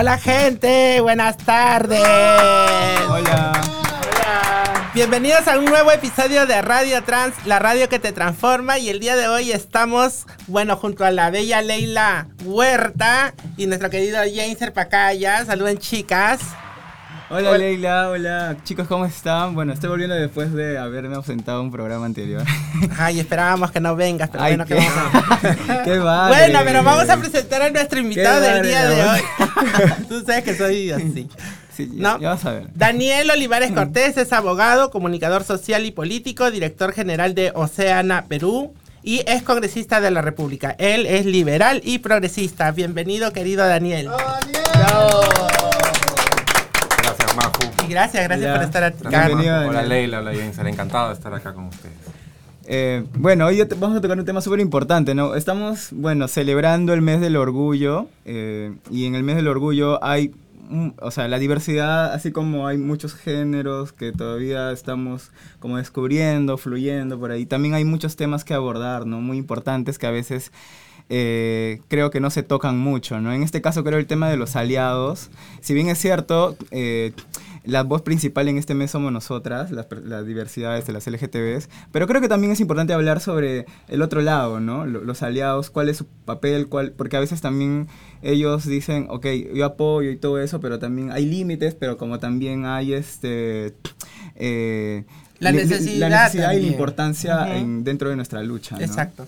Hola gente, buenas tardes. Hola. Bienvenidos a un nuevo episodio de Radio Trans, la radio que te transforma. Y el día de hoy estamos, bueno, junto a la bella Leila Huerta y nuestro querido James Pacaya. Saluden chicas. Hola, Leila, hola chicos, ¿cómo están? Bueno, estoy volviendo después de haberme ausentado un programa anterior. Ay, esperábamos que no vengas, pero bueno, qué, que qué Bueno, pero vamos a presentar a nuestro invitado del día de hoy. Tú sabes que soy así. Sí, ya, vas a ver. Daniel Olivares Cortés es abogado, comunicador social y político, director general de Oceana Perú y es congresista de la República. Él es liberal y progresista. Bienvenido, querido Daniel. ¡Daniel! Gracias, gracias por estar acá. Hola Leila, hola James, encantado de estar acá con ustedes. Eh, bueno, hoy vamos a tocar un tema súper importante, ¿no? Estamos, bueno, celebrando el mes del orgullo eh, y en el mes del orgullo hay, o sea, la diversidad, así como hay muchos géneros que todavía estamos como descubriendo, fluyendo por ahí, también hay muchos temas que abordar, ¿no? Muy importantes que a veces eh, creo que no se tocan mucho, ¿no? En este caso creo el tema de los aliados, si bien es cierto, eh, la voz principal en este mes somos nosotras, las, diversidades de las LGTBs, pero creo que también es importante hablar sobre el otro lado, ¿no? Los aliados, cuál es su papel, cuál, porque a veces también ellos dicen, ok, yo apoyo y todo eso, pero también hay límites, pero como también hay este... Eh, la necesidad, y la importancia dentro de nuestra lucha. Exacto.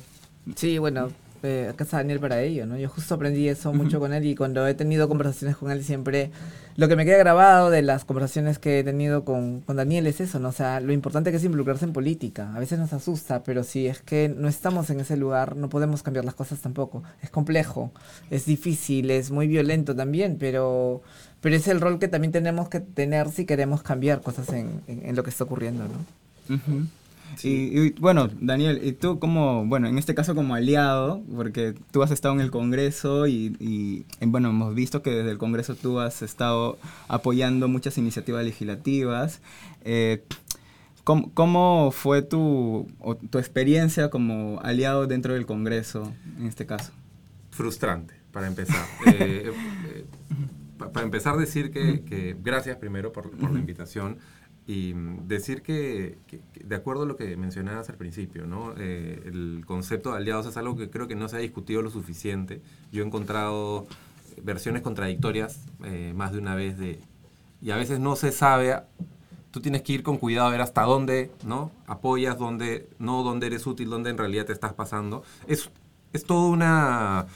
Sí, bueno, eh, acá está Daniel para ello, ¿no? Yo justo aprendí eso mucho con él y cuando he tenido conversaciones con él siempre lo que me queda grabado de las conversaciones que he tenido con, con, Daniel es eso, ¿no? O sea, lo importante que es involucrarse en política. A veces nos asusta, pero si es que no estamos en ese lugar, no podemos cambiar las cosas tampoco. Es complejo, es difícil, es muy violento también, pero, pero es el rol que también tenemos que tener si queremos cambiar cosas en, en, lo que está ocurriendo, ¿no? Y, bueno, Daniel, y tú como, bueno, en este caso como aliado, porque tú has estado en el Congreso y, bueno, hemos visto que desde el Congreso tú has estado apoyando muchas iniciativas legislativas. Eh, ¿cómo, fue tu, tu experiencia como aliado dentro del Congreso en este caso? Frustrante, para empezar. Eh, eh, para empezar, decir que, gracias primero por, por la invitación. Y mm, decir que, de acuerdo a lo que mencionabas al principio, ¿no? Eh, el concepto de aliados es algo que creo que no se ha discutido lo suficiente. Yo he encontrado versiones contradictorias eh, más de una vez de, y a veces no se sabe, tú tienes que ir con cuidado a ver hasta dónde ¿no? apoyas, dónde no, dónde eres útil, dónde en realidad te estás pasando. Es, es todo, una,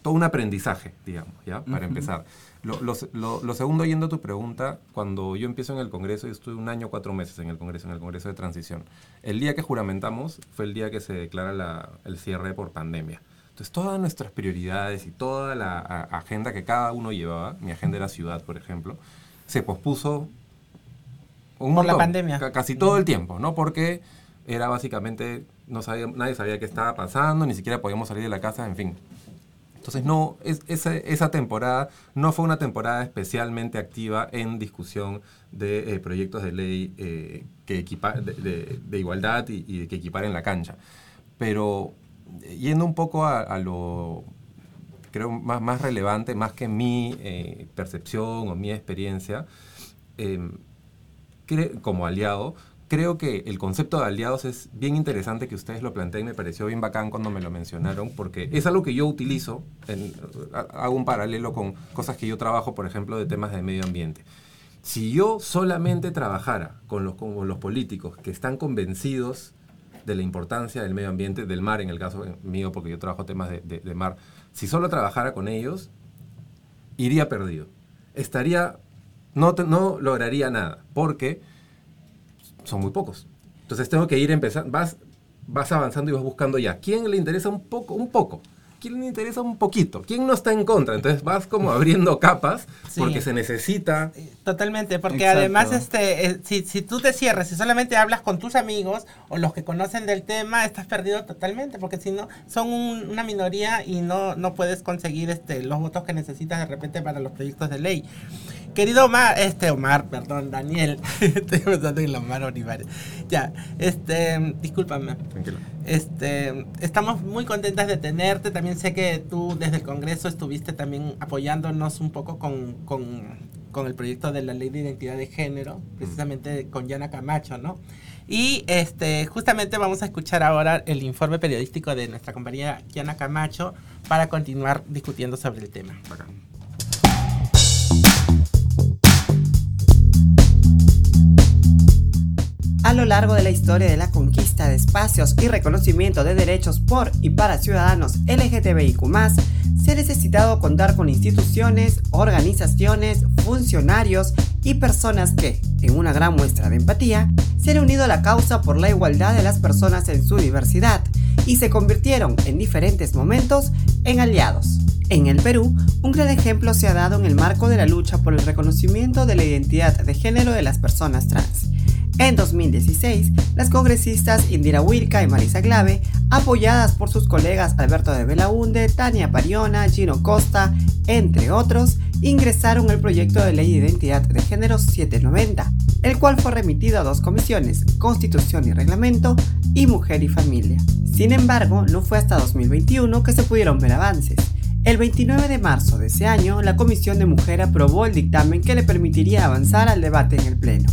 todo un aprendizaje, digamos, ¿ya? Para empezar. Lo, segundo, yendo a tu pregunta, cuando yo empiezo en el Congreso, yo estuve un año, cuatro meses en el Congreso, en el Congreso de Transición. El día que juramentamos fue el día que se declara el cierre por pandemia. Entonces, todas nuestras prioridades y toda la agenda que cada uno llevaba, mi agenda era ciudad, por ejemplo, se pospuso un por la pandemia. Casi todo el tiempo, ¿no? Porque era básicamente, no sabía, nadie sabía qué estaba pasando, ni siquiera podíamos salir de la casa, en fin, entonces, no, es, esa, temporada no fue una temporada especialmente activa en discusión de eh, proyectos de ley eh, que de, igualdad y, que equiparen la cancha. Pero eh, yendo un poco a, lo, creo, más, más relevante, más que mi percepción o mi experiencia, como aliado, creo que el concepto de aliados es bien interesante que ustedes lo planteen, me pareció bien bacán cuando me lo mencionaron, porque es algo que yo utilizo, hago un paralelo con cosas que yo trabajo, por ejemplo, de temas de medio ambiente. Si yo solamente trabajara con los, con los políticos que están convencidos de la importancia del medio ambiente, del mar en el caso mío, porque yo trabajo temas de, de mar, si solo trabajara con ellos, iría perdido. Estaría, no, no lograría nada, porque son muy pocos. Entonces tengo que ir empezando, vas, vas avanzando y vas buscando ya. ¿Quién le interesa un poco? Un poco. ¿Quién le interesa un poquito? ¿Quién no está en contra? Entonces vas como abriendo capas porque se necesita. Totalmente, porque además este, eh, si, si, tú te cierras y solamente hablas con tus amigos o los que conocen del tema, estás perdido totalmente, porque si no, son una minoría y no, no puedes conseguir este, los votos que necesitas de repente para los proyectos de ley. Querido Omar, este Omar, perdón, Daniel, estoy pensando en Omar Olivares. Ya, este, discúlpame. Tranquilo. Este, estamos muy contentas de tenerte. También sé que tú desde el Congreso estuviste también apoyándonos un poco con, con, con el proyecto de la Ley de Identidad de Género, precisamente con Yana Camacho, ¿no? Y este, justamente vamos a escuchar ahora el informe periodístico de nuestra compañera Yana Camacho para continuar discutiendo sobre el tema. Bacán. A lo largo de la historia de la conquista de espacios y reconocimiento de derechos por y para ciudadanos LGTBIQ, se ha necesitado contar con instituciones, organizaciones, funcionarios y personas que, en una gran muestra de empatía, se han unido a la causa por la igualdad de las personas en su diversidad y se convirtieron en diferentes momentos en aliados. En el Perú, un gran ejemplo se ha dado en el marco de la lucha por el reconocimiento de la identidad de género de las personas trans. En 2016, las congresistas Indira Huirca y Marisa Clave, apoyadas por sus colegas Alberto de Belaunde, Tania Pariona, Gino Costa, entre otros, ingresaron el proyecto de ley de identidad de género 790, el cual fue remitido a dos comisiones, Constitución y Reglamento y Mujer y Familia. Sin embargo, no fue hasta 2021 que se pudieron ver avances. El 29 de marzo de ese año, la Comisión de Mujer aprobó el dictamen que le permitiría avanzar al debate en el Pleno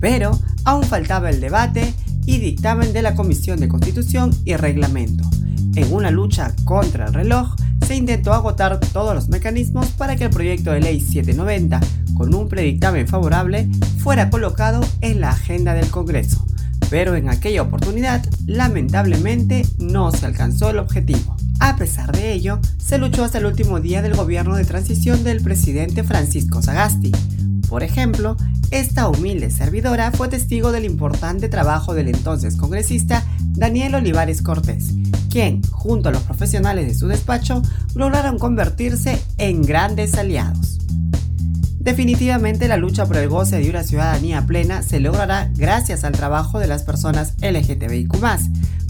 pero aún faltaba el debate y dictamen de la Comisión de Constitución y Reglamento. En una lucha contra el reloj, se intentó agotar todos los mecanismos para que el proyecto de ley 790, con un predictamen favorable, fuera colocado en la agenda del Congreso. Pero en aquella oportunidad, lamentablemente, no se alcanzó el objetivo. A pesar de ello, se luchó hasta el último día del gobierno de transición del presidente Francisco Sagasti. Por ejemplo, esta humilde servidora fue testigo del importante trabajo del entonces congresista Daniel Olivares Cortés, quien, junto a los profesionales de su despacho, lograron convertirse en grandes aliados. Definitivamente la lucha por el goce de una ciudadanía plena se logrará gracias al trabajo de las personas LGTBIQ,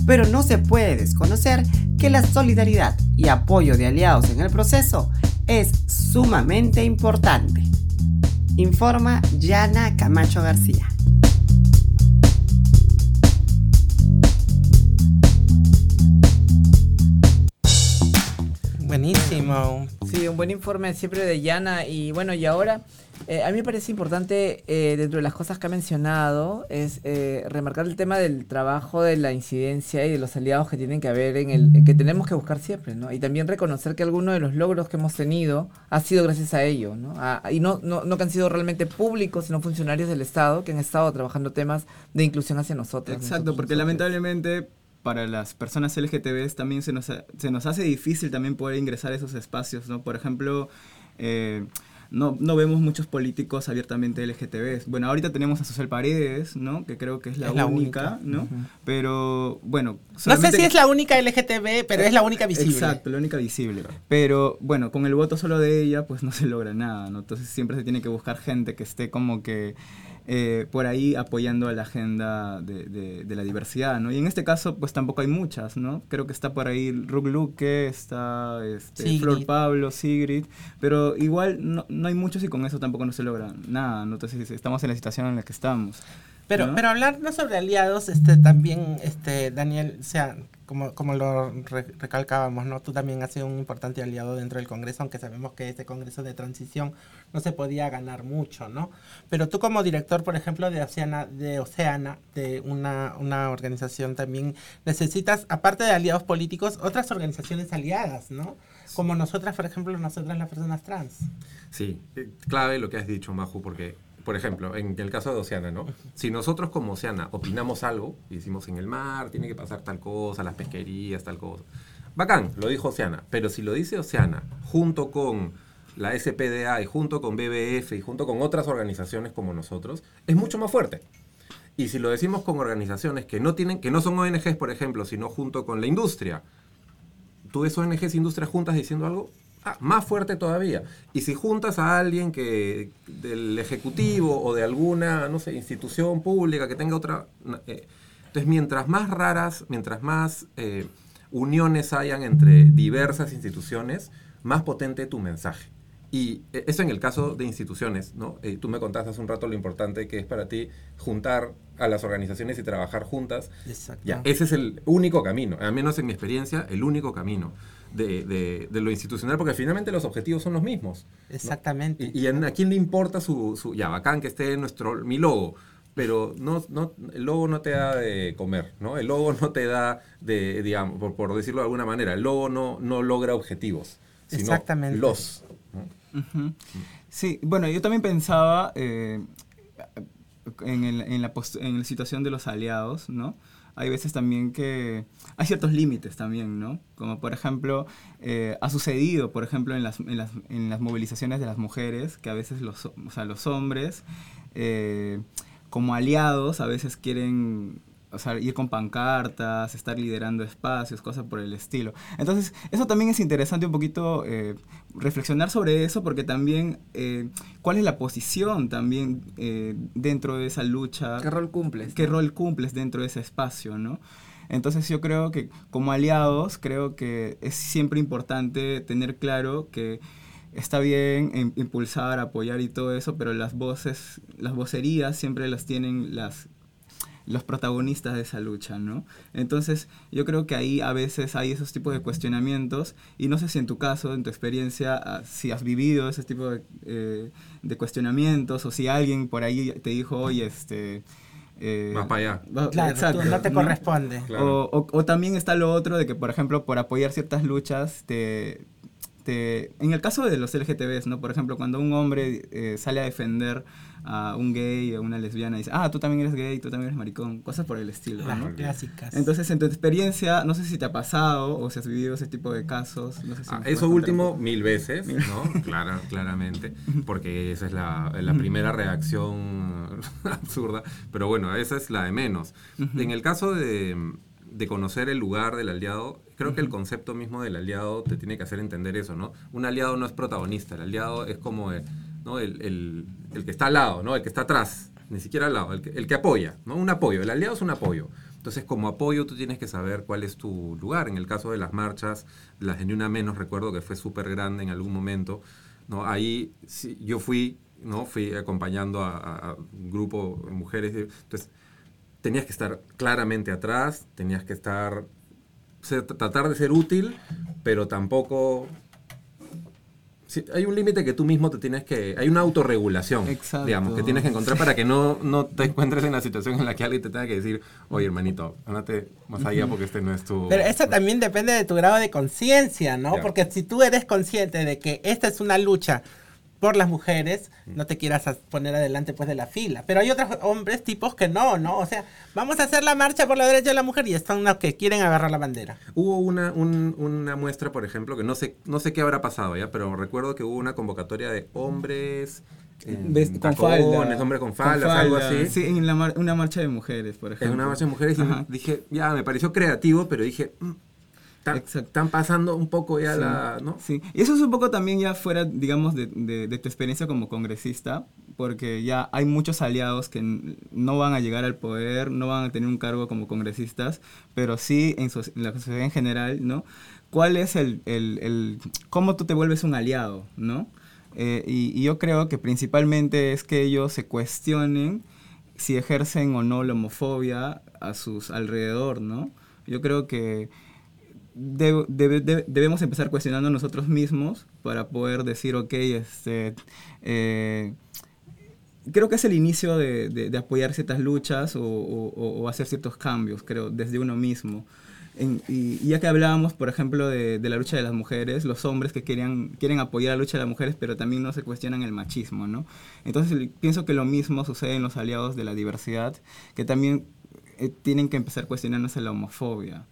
pero no se puede desconocer que la solidaridad y apoyo de aliados en el proceso es sumamente importante informa Yana Camacho García. Buenísimo. Sí, un buen informe siempre de Yana. Y bueno, y ahora eh, a mí me parece importante, eh, dentro de las cosas que ha mencionado, es eh, remarcar el tema del trabajo, de la incidencia y de los aliados que tienen que haber en el que tenemos que buscar siempre, ¿no? Y también reconocer que algunos de los logros que hemos tenido ha sido gracias a ello, ¿no? y no, no, no que han sido realmente públicos, sino funcionarios del Estado que han estado trabajando temas de inclusión hacia nosotros. Exacto, porque lamentablemente para las personas LGTB también se nos, se nos hace difícil también poder ingresar a esos espacios, ¿no? Por ejemplo, eh, no, no vemos muchos políticos abiertamente LGTB. Bueno, ahorita tenemos a Social Paredes, ¿no? Que creo que es la, única, ¿no? Pero, bueno... No sé si es la única LGTB, pero es la única visible. Exacto, la única visible. Pero, bueno, con el voto solo de ella, pues no se logra nada, ¿no? Entonces siempre se tiene que buscar gente que esté como que eh, por ahí apoyando a la agenda de, la diversidad, ¿no? Y en este caso, pues tampoco hay muchas, ¿no? Creo que está por ahí Rug Luque, está este, Flor Pablo, Sigrid, pero igual no, no, hay muchos y con eso tampoco no se logra nada, ¿no? Entonces estamos en la situación en la que estamos. Pero, pero hablar no sobre aliados, este, también, este, Daniel, o sea, como, como lo recalcábamos, ¿no? Tú también has sido un importante aliado dentro del Congreso, aunque sabemos que este Congreso de transición no se podía ganar mucho, ¿no? Pero tú como director, por ejemplo, de Oceana, de, Oceana, de una, una organización también, necesitas, aparte de aliados políticos, otras organizaciones aliadas, ¿no? Como nosotras, por ejemplo, nosotras las personas trans. Sí, clave lo que has dicho, Maju, porque por ejemplo, en el caso de Oceana, ¿no? Si nosotros como Oceana opinamos algo, y decimos en el mar tiene que pasar tal cosa, las pesquerías, tal cosa. Bacán, lo dijo Oceana, pero si lo dice Oceana junto con la SPDA y junto con BBF y junto con otras organizaciones como nosotros, es mucho más fuerte. Y si lo decimos con organizaciones que no tienen, que no son ONGs, por ejemplo, sino junto con la industria, tú ves ONGs e industrias juntas diciendo algo, Ah, más fuerte todavía. Y si juntas a alguien que del ejecutivo o de alguna, no sé, institución pública que tenga otra... Eh, entonces, mientras más raras, mientras más eh, uniones hayan entre diversas instituciones, más potente tu mensaje. Y eh, eso en el caso de instituciones, ¿no? Eh, tú me contaste hace un rato lo importante que es para ti juntar a las organizaciones y trabajar juntas. Exacto. Ya, ese es el único camino, al menos en mi experiencia, el único camino de, de- de lo institucional, porque finalmente los objetivos son los mismos. ¿no? Exactamente. Y, y en- a quién le importa su, su- ya bacán que esté nuestro mi logo, pero no, no, el logo no te da de comer, ¿no? El logo no te da de, digamos, por, por decirlo de alguna manera, el logo no, no logra objetivos, sino Exactamente. los. ¿no? Ujú. Sí, bueno, yo también pensaba eh, en, el- en la post- en la situación de los aliados, ¿no? Hay veces también que hay ciertos límites también, ¿no? Como por ejemplo, eh, ha sucedido, por ejemplo, en las, en, las, en las movilizaciones de las mujeres, que a veces los, o sea, los hombres, eh, como aliados, a veces quieren o sea, ir con pancartas, estar liderando espacios, cosas por el estilo. Entonces, eso también es interesante un poquito eh, reflexionar sobre eso, porque también, eh, ¿cuál es la posición también eh, dentro de esa lucha? ¿Qué rol cumples? ¿Qué rol cumples dentro de ese espacio, no? Entonces yo creo que como aliados, creo que es siempre importante tener claro que está bien im- impulsar, apoyar y todo eso, pero las voces, las vocerías siempre las tienen las los protagonistas de esa lucha, ¿no? Entonces, yo creo que ahí a veces hay esos tipos de cuestionamientos y no sé si en tu caso, en tu experiencia, ah, si has vivido ese tipo de, eh, de cuestionamientos o si alguien por ahí te dijo, oye, este... eh, Vas para allá. va- Claro, exacto, tú no te corresponde. Claro. o, o- o también está lo otro de que, por ejemplo, por apoyar ciertas luchas, te, te- en el caso de los LGTBs, ¿no? Por ejemplo, cuando un hombre eh, sale a defender a un gay o a una lesbiana y dice, ah, tú también eres gay, tú también eres maricón, cosas por el estilo, Las ¿no? clásicas. Entonces, en tu experiencia, no sé si te ha pasado o si has vivido ese tipo de casos. No sé si Ah, eso último mil veces, ¿no? Clara- claramente, porque esa es la, la primera reacción absurda, pero bueno, esa es la de menos. En el caso de, de conocer el lugar del aliado, creo que el concepto mismo del aliado te tiene que hacer entender eso, ¿no? Un aliado no es protagonista, el aliado es como el, ¿no? el, el- el que está al lado, ¿no? El que está atrás, ni siquiera al lado, el que, el que apoya, ¿no? Un apoyo, el aliado es un apoyo. Entonces, como apoyo, tú tienes que saber cuál es tu lugar. En el caso de las marchas, las de Ni Una Menos, recuerdo que fue súper grande en algún momento. ¿no? Ahí sí, yo fui, ¿no? fui acompañando a, a- a un grupo de mujeres. Entonces, tenías que estar claramente atrás, tenías que estar, ser- tratar de ser útil, pero tampoco... sí, hay un límite que tú mismo te tienes que... Hay una autorregulación, Exacto. digamos, que tienes que encontrar para que no, no te encuentres en la situación en la que alguien te tenga que decir, oye, hermanito, ándate más allá porque este no es tu... Pero eso también depende de tu grado de conciencia, ¿no? Ya. Porque si tú eres consciente de que esta es una lucha por las mujeres, no te quieras as- poner adelante pues de la fila. Pero hay otros hombres tipos que no, ¿no? O sea, vamos a hacer la marcha por la derecha de la mujer y están los que quieren agarrar la bandera. Hubo una, un- una muestra, por ejemplo, que no sé, no sé qué habrá pasado ya, pero recuerdo que hubo una convocatoria de hombres Ves- con tacones, falda. hombres con Con faldas, algo falda. así. Sí, en la mar- una marcha de mujeres, por ejemplo. En una marcha de mujeres y dije, ya, me pareció creativo, pero dije, mm. Están pasando un poco ya Sí, la, ¿no? Sí, y eso es un poco también ya fuera, digamos, de, de- de tu experiencia como congresista, porque ya hay muchos aliados que no van a llegar al poder, no van a tener un cargo como congresistas, pero sí en, so- en la sociedad en general, ¿no? ¿Cuál es el, el- el- cómo tú te vuelves un aliado, ¿no? Eh, y, y yo creo que principalmente es que ellos se cuestionen si ejercen o no la homofobia a sus alrededor, ¿no? Yo creo que debe- debe- debe- debemos empezar cuestionando nosotros mismos para poder decir, ok, este, eh, creo que es el inicio de, apoyar ciertas luchas o, o- o hacer ciertos cambios, creo, desde uno mismo. En- y, ya que hablábamos, por ejemplo, de, la lucha de las mujeres, los hombres que querían, quieren apoyar la lucha de las mujeres, pero también no se cuestionan el machismo, ¿no? Entonces pienso que lo mismo sucede en los aliados de la diversidad, que también eh, tienen que empezar cuestionándose la homofobia.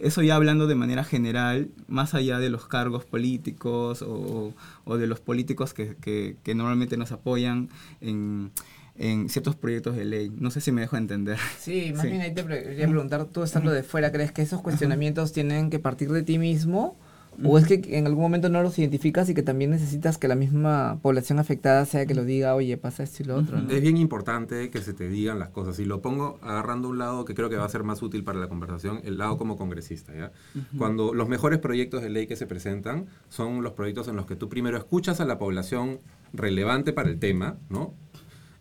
Eso ya hablando de manera general, más allá de los cargos políticos o, o de los políticos que, que- que normalmente nos apoyan en, en ciertos proyectos de ley. No sé si me dejo entender. Sí, más Sí. bien ahí te quería preguntar, tú estando de fuera, ¿crees que esos cuestionamientos tienen que partir de ti mismo ¿O es que en algún momento no los identificas y que también necesitas que la misma población afectada sea que lo diga, oye, pasa esto y lo otro? ¿no? Es bien importante que se te digan las cosas. Y lo pongo agarrando un lado que creo que va a ser más útil para la conversación, el lado como congresista. ¿ya? Cuando los mejores proyectos de ley que se presentan son los proyectos en los que tú primero escuchas a la población relevante para el tema, ¿no?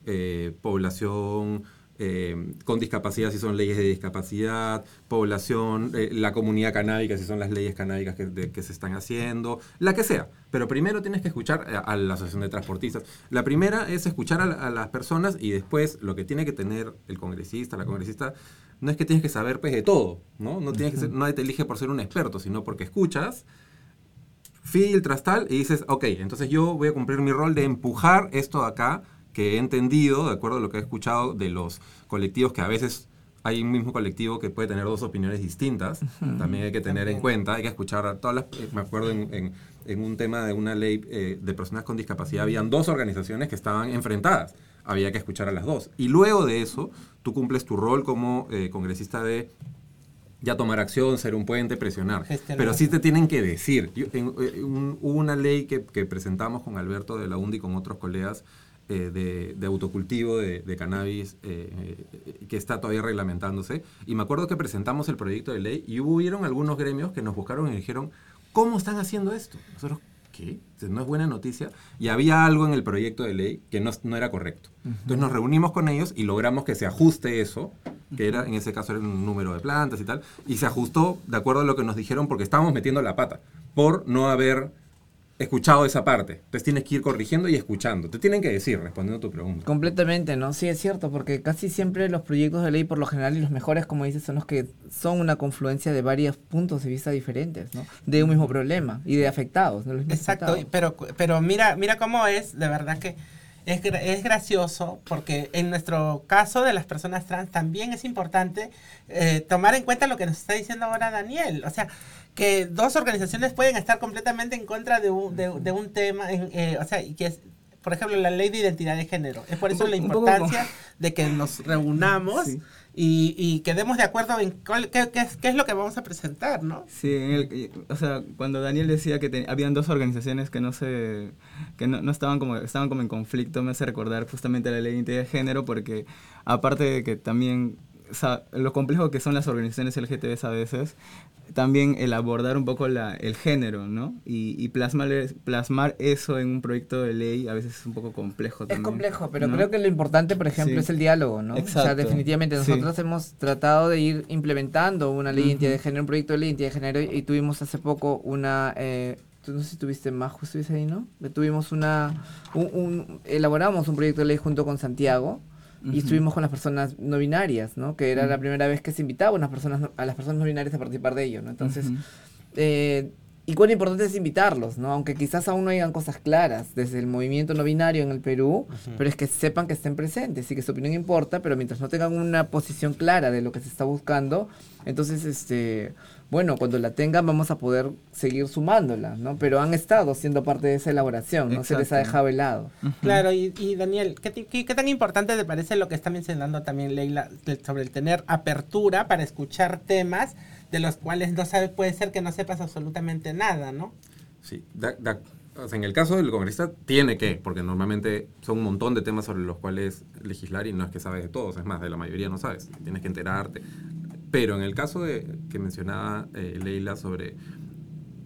Eh, población eh, con discapacidad si son leyes de discapacidad, población, eh, la comunidad canábica si son las leyes canábicas que, de- que se están haciendo, la que sea. Pero primero tienes que escuchar a, a la Asociación de Transportistas. La primera es escuchar a, la- a las personas y después lo que tiene que tener el congresista, la congresista, no es que tienes que saber pues, de todo, ¿no? No tienes que ser- nadie te elige por ser un experto, sino porque escuchas filtras tal y dices, ok, entonces yo voy a cumplir mi rol de empujar esto de acá que he entendido, de acuerdo a lo que he escuchado de los colectivos, que a veces hay un mismo colectivo que puede tener dos opiniones distintas, también hay que tener en cuenta, hay que escuchar a todas las, eh, me acuerdo en, en- en un tema de una ley eh, de personas con discapacidad, habían dos organizaciones que estaban enfrentadas, había que escuchar a las dos. Y luego de eso, tú cumples tu rol como eh, congresista de ya tomar acción, ser un puente, presionar. Gestionar. Pero sí te tienen que decir. Yo- en- eh, un- hubo una ley que, que presentamos con Alberto de la UNDI y con otros colegas eh, de, de autocultivo de, de cannabis eh, eh, que está todavía reglamentándose. Y me acuerdo que presentamos el proyecto de ley y hubieron algunos gremios que nos buscaron y dijeron, ¿cómo están haciendo esto? Nosotros, ¿qué? No es buena noticia. Y había algo en el proyecto de ley que no, no era correcto. Entonces nos reunimos con ellos y logramos que se ajuste eso, que era, en ese caso era un número de plantas y tal, y se ajustó de acuerdo a lo que nos dijeron porque estábamos metiendo la pata por no haber escuchado esa parte. Entonces tienes que ir corrigiendo y escuchando. Te tienen que decir, respondiendo a tu pregunta. Completamente, ¿no? Sí, es cierto, porque casi siempre los proyectos de ley, por lo general, y los mejores, como dices, son los que son una confluencia de varios puntos de vista diferentes, ¿no? De un mismo problema y de afectados, ¿no? Los Exacto, afectados. pero, pero mira, mira cómo es, de verdad que es, es gracioso porque en nuestro caso de las personas trans también es importante eh, tomar en cuenta lo que nos está diciendo ahora Daniel. O sea, que dos organizaciones pueden estar completamente en contra de un, de, de un tema, en, eh, o sea, que es, por ejemplo, la ley de identidad de género. Es por eso la importancia de que nos reunamos Sí. y, y quedemos de acuerdo en cuál- qué, qué es, qué es lo que vamos a presentar, ¿no? Sí, en el- y- o sea, cuando Daniel decía que habían dos organizaciones que no se que no, no estaban como estaban como en conflicto, me hace recordar justamente la ley de identidad de género porque aparte de que también o sea, lo complejo que son las organizaciones LGTBs a veces, también el abordar un poco la, el género, ¿no? Y, y plasmar, plasmar eso en un proyecto de ley a veces es un poco complejo Es también. complejo, pero ¿no? creo que lo importante, por ejemplo, Sí. es el diálogo, ¿no? O sea, Exacto. definitivamente Sí. nosotros hemos tratado de ir implementando una ley de identidad de género, un proyecto de ley de identidad de género, y tuvimos hace poco una... Eh, tú no sé si tuviste más, justo ahí, ¿no? Tuvimos una... Un, un- elaboramos un proyecto de ley junto con Santiago, y estuvimos con las personas no binarias, ¿no? Que era la primera vez que se invitaba a, unas personas, no- a las personas no binarias a participar de ello, ¿no? Entonces, Ujú. eh, y cuán importante es invitarlos, ¿no? Aunque quizás aún no digan cosas claras desde el movimiento no binario en el Perú, pero es que sepan que estén presentes y que su opinión importa, pero mientras no tengan una posición clara de lo que se está buscando, entonces, este, bueno, cuando la tengan vamos a poder seguir sumándola, ¿no? Pero han estado siendo parte de esa elaboración, no se les ha dejado de lado. Claro, y, y Daniel, ¿qué, ti- qué, qué tan importante te parece lo que está mencionando también Leila sobre el tener apertura para escuchar temas de los cuales no sabe, puede ser que no sepas absolutamente nada, ¿no? Sí, da- da- o sea, en el caso del congresista tiene que, porque normalmente son un montón de temas sobre los cuales legislar y no es que sabes de todos, es más, de la mayoría no sabes, tienes que enterarte. Pero en el caso de, que mencionaba eh, Leila sobre,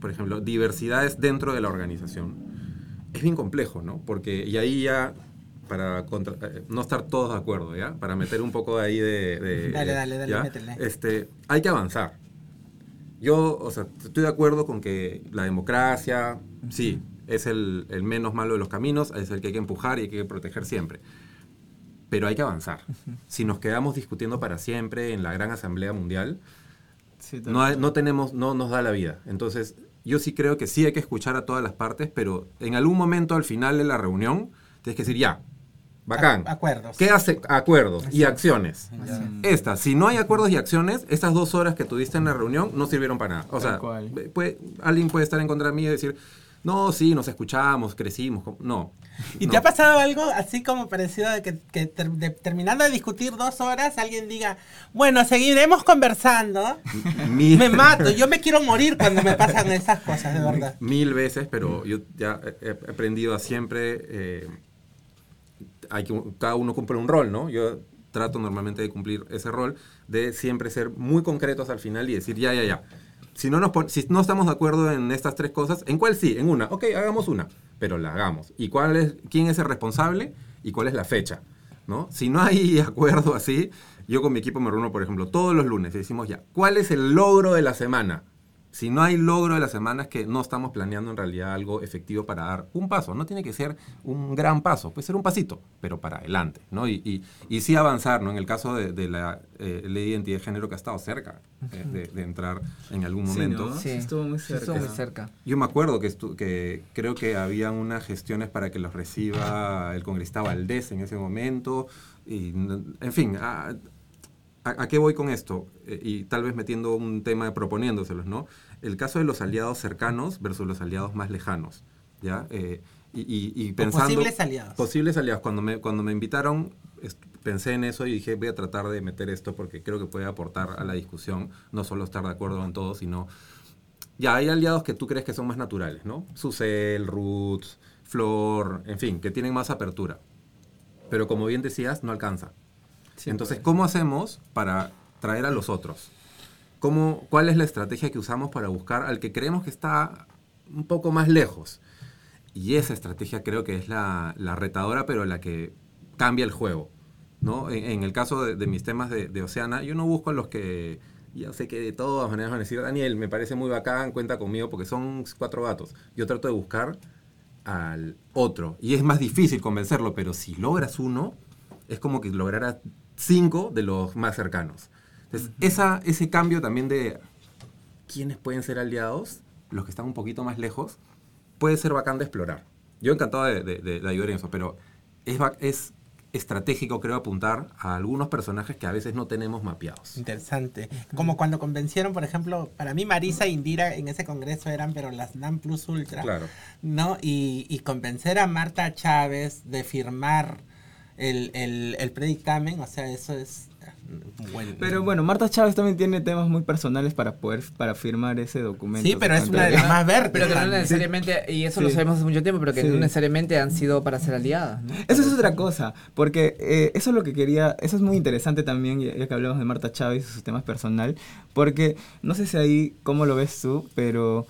por ejemplo, diversidades dentro de la organización, es bien complejo, ¿no? Porque, y ahí ya, para contra- eh, no estar todos de acuerdo, ¿ya? Para meter un poco de ahí de... de- Dale, dale, dale, ¿ya? métele. Este, hay que avanzar. Yo, o sea, estoy de acuerdo con que la democracia, sí, es el, el menos malo de los caminos, es el que hay que empujar y hay que proteger siempre. Pero hay que avanzar. Si nos quedamos discutiendo para siempre en la gran asamblea mundial, Sí, no, no tenemos, no nos da la vida. Entonces, yo sí creo que sí hay que escuchar a todas las partes, pero en algún momento al final de la reunión, tienes que decir, ya, bacán. Ac- acuerdos. ¿Qué hace? Acuerdos y acciones. Ya. Esta, si no hay acuerdos y acciones, estas dos horas que tuviste en la reunión no sirvieron para nada. O sea, puede- alguien puede estar en contra de mí y decir, no, sí, nos escuchamos, crecimos. No. ¿Y no. te ha pasado algo así como parecido de que, que ter- de- terminando de discutir dos horas alguien diga, bueno, seguiremos conversando? Mil, Me mato, yo me quiero morir cuando me pasan esas cosas, de verdad. mil veces, pero yo ya he, he aprendido a siempre. eh, hay que, cada uno cumple un rol, ¿no? Yo trato normalmente de cumplir ese rol, de siempre ser muy concretos al final y decir, ya, ya, ya. Si no, nos si no estamos de acuerdo en estas tres cosas, ¿en cuál sí? En una. Ok, hagamos una, pero la hagamos. ¿Y cuál es, quién es el responsable y cuál es la fecha? ¿no? Si no hay acuerdo así, yo con mi equipo me reúno, por ejemplo, todos los lunes y decimos ya, ¿cuál es el logro de la semana? Si no hay logro de la semana es que no estamos planeando en realidad algo efectivo para dar un paso. No tiene que ser un gran paso, puede ser un pasito, pero para adelante, ¿no? Y, y, y sí avanzar, ¿no? En el caso de, de la eh, ley de identidad de género que ha estado cerca eh, de, de entrar en algún Sí, momento. ¿no? Sí, Estuvo muy sí, estuvo cerca. muy cerca. Yo me acuerdo que, estu- que creo que había unas gestiones para que los reciba el congresista Valdés en ese momento. Y, en fin, a, a- qué voy con esto? Eh, y tal vez metiendo un tema proponiéndoselos, ¿no? El caso de los aliados cercanos versus los aliados más lejanos, ¿ya? Eh, y, y- y pensando... posibles aliados. Posibles aliados. Cuando me, cuando me invitaron, pensé en eso y dije, voy a tratar de meter esto porque creo que puede aportar a la discusión, no solo estar de acuerdo en todo, sino ya hay aliados que tú crees que son más naturales, ¿no? Susel, Roots, Flor, en fin, que tienen más apertura. Pero como bien decías, no alcanza. Entonces, ¿cómo hacemos para traer a los otros? ¿Cómo, ¿Cuál es la estrategia que usamos para buscar al que creemos que está un poco más lejos? Y esa estrategia creo que es la, la retadora, pero la que cambia el juego. ¿no? En, en el caso de, de mis temas de, de Oceana, yo no busco a los que ya sé que de todas maneras van a decir, Daniel, me parece muy bacán, cuenta conmigo, porque son cuatro gatos. Yo trato de buscar al otro. Y es más difícil convencerlo, pero si logras uno, es como que lograras cinco de los más cercanos. Entonces, esa, ese cambio también de quiénes pueden ser aliados, los que están un poquito más lejos, puede ser bacán de explorar. Yo encantado de, de- de- de ayudar en eso, pero es, es estratégico, creo, apuntar a algunos personajes que a veces no tenemos mapeados. Interesante. Como cuando convencieron, por ejemplo, para mí Marisa e Indira en ese congreso eran, pero las NAM Plus Ultra. Claro. ¿No? Y, y convencer a Marta Chávez de firmar el, el, el predictamen, o sea, eso es eh, bueno. Pero bueno, Marta Chávez también tiene temas muy personales para poder para firmar ese documento. Sí, pero es una de las más verdes. Pero que no necesariamente, y eso lo Sí. sabemos hace mucho tiempo, pero que Sí. no necesariamente han sido para ser aliadas. ¿no? Eso es otra cosa, porque eh, eso es lo que quería, eso es muy interesante también, ya ya que hablamos de Marta Chávez y sus temas personal, porque no sé si ahí cómo lo ves tú, pero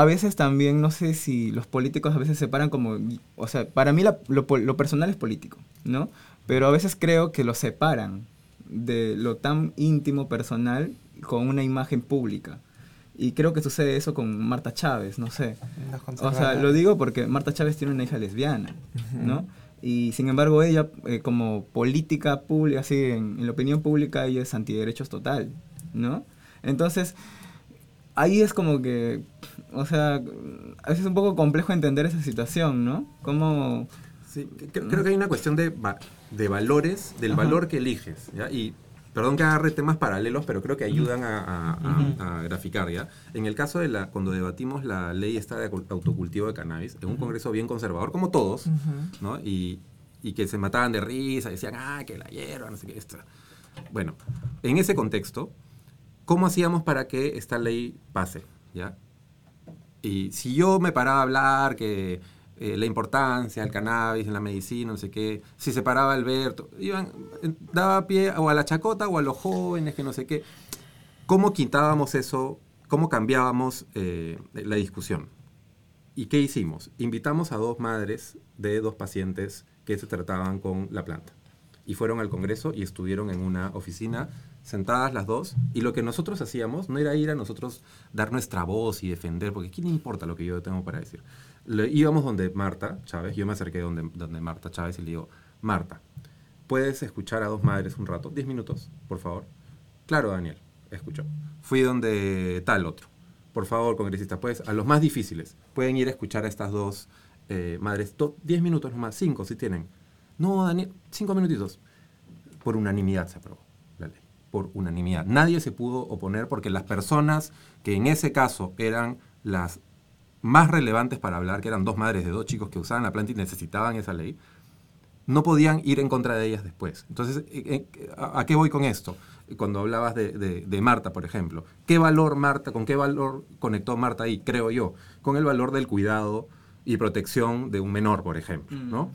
a veces también, no sé si los políticos a veces separan como, o sea, para mí la- lo, lo personal es político, ¿no? Pero a veces creo que lo separan de lo tan íntimo, personal, con una imagen pública. Y creo que sucede eso con Marta Chávez, no sé. O sea, lo digo porque Marta Chávez tiene una hija lesbiana, ¿no? Y sin embargo ella, eh, como política pública, así, en, en la opinión pública, ella es antiderechos total, ¿no? Entonces, ahí es como que, o sea, a veces es un poco complejo entender esa situación, ¿no? Como... Sí, que- creo que hay una cuestión de, de valores, del Ajá. valor que eliges. ¿ya? Y perdón que agarre temas paralelos, pero creo que ayudan a, a- a- a graficar. ¿ya? En el caso de la, cuando debatimos la ley esta de autocultivo de cannabis, en un congreso bien conservador, como todos, ¿no? y, y que se mataban de risa, decían, ah, que la hierba, no sé qué, esto. Bueno, en ese contexto, ¿cómo hacíamos para que esta ley pase? ¿ya? Y si yo me paraba a hablar que eh, la importancia del cannabis en la medicina, no sé qué, si se paraba Alberto, iban, eh, daba pie o a la chacota o a los jóvenes, que no sé qué. ¿Cómo quitábamos eso? ¿Cómo cambiábamos eh, la discusión? ¿Y qué hicimos? Invitamos a dos madres de dos pacientes que se trataban con la planta. Y fueron al Congreso y estuvieron en una oficina sentadas las dos. Y lo que nosotros hacíamos no era ir a nosotros dar nuestra voz y defender, porque ¿quién importa lo que yo tengo para decir? Íbamos donde Marta Chávez, yo me acerqué donde, donde Marta Chávez y le digo, Marta, ¿puedes escuchar a dos madres un rato? Diez minutos, por favor. Claro, Daniel, escuchó. Fui donde tal otro. Por favor, congresista, pues, a los más difíciles, pueden ir a escuchar a estas dos eh, madres. Diez minutos nomás, cinco si tienen. No, Daniel, cinco minutitos. Por unanimidad se aprobó. Por unanimidad. Nadie se pudo oponer porque las personas que en ese caso eran las más relevantes para hablar, que eran dos madres de dos chicos que usaban la planta y necesitaban esa ley, no podían ir en contra de ellas después. Entonces, eh, eh, ¿a qué voy con esto? Cuando hablabas de, Marta, por ejemplo. ¿Qué valor Marta, con qué valor conectó Marta ahí, creo yo? Con el valor del cuidado y protección de un menor, por ejemplo, ¿no?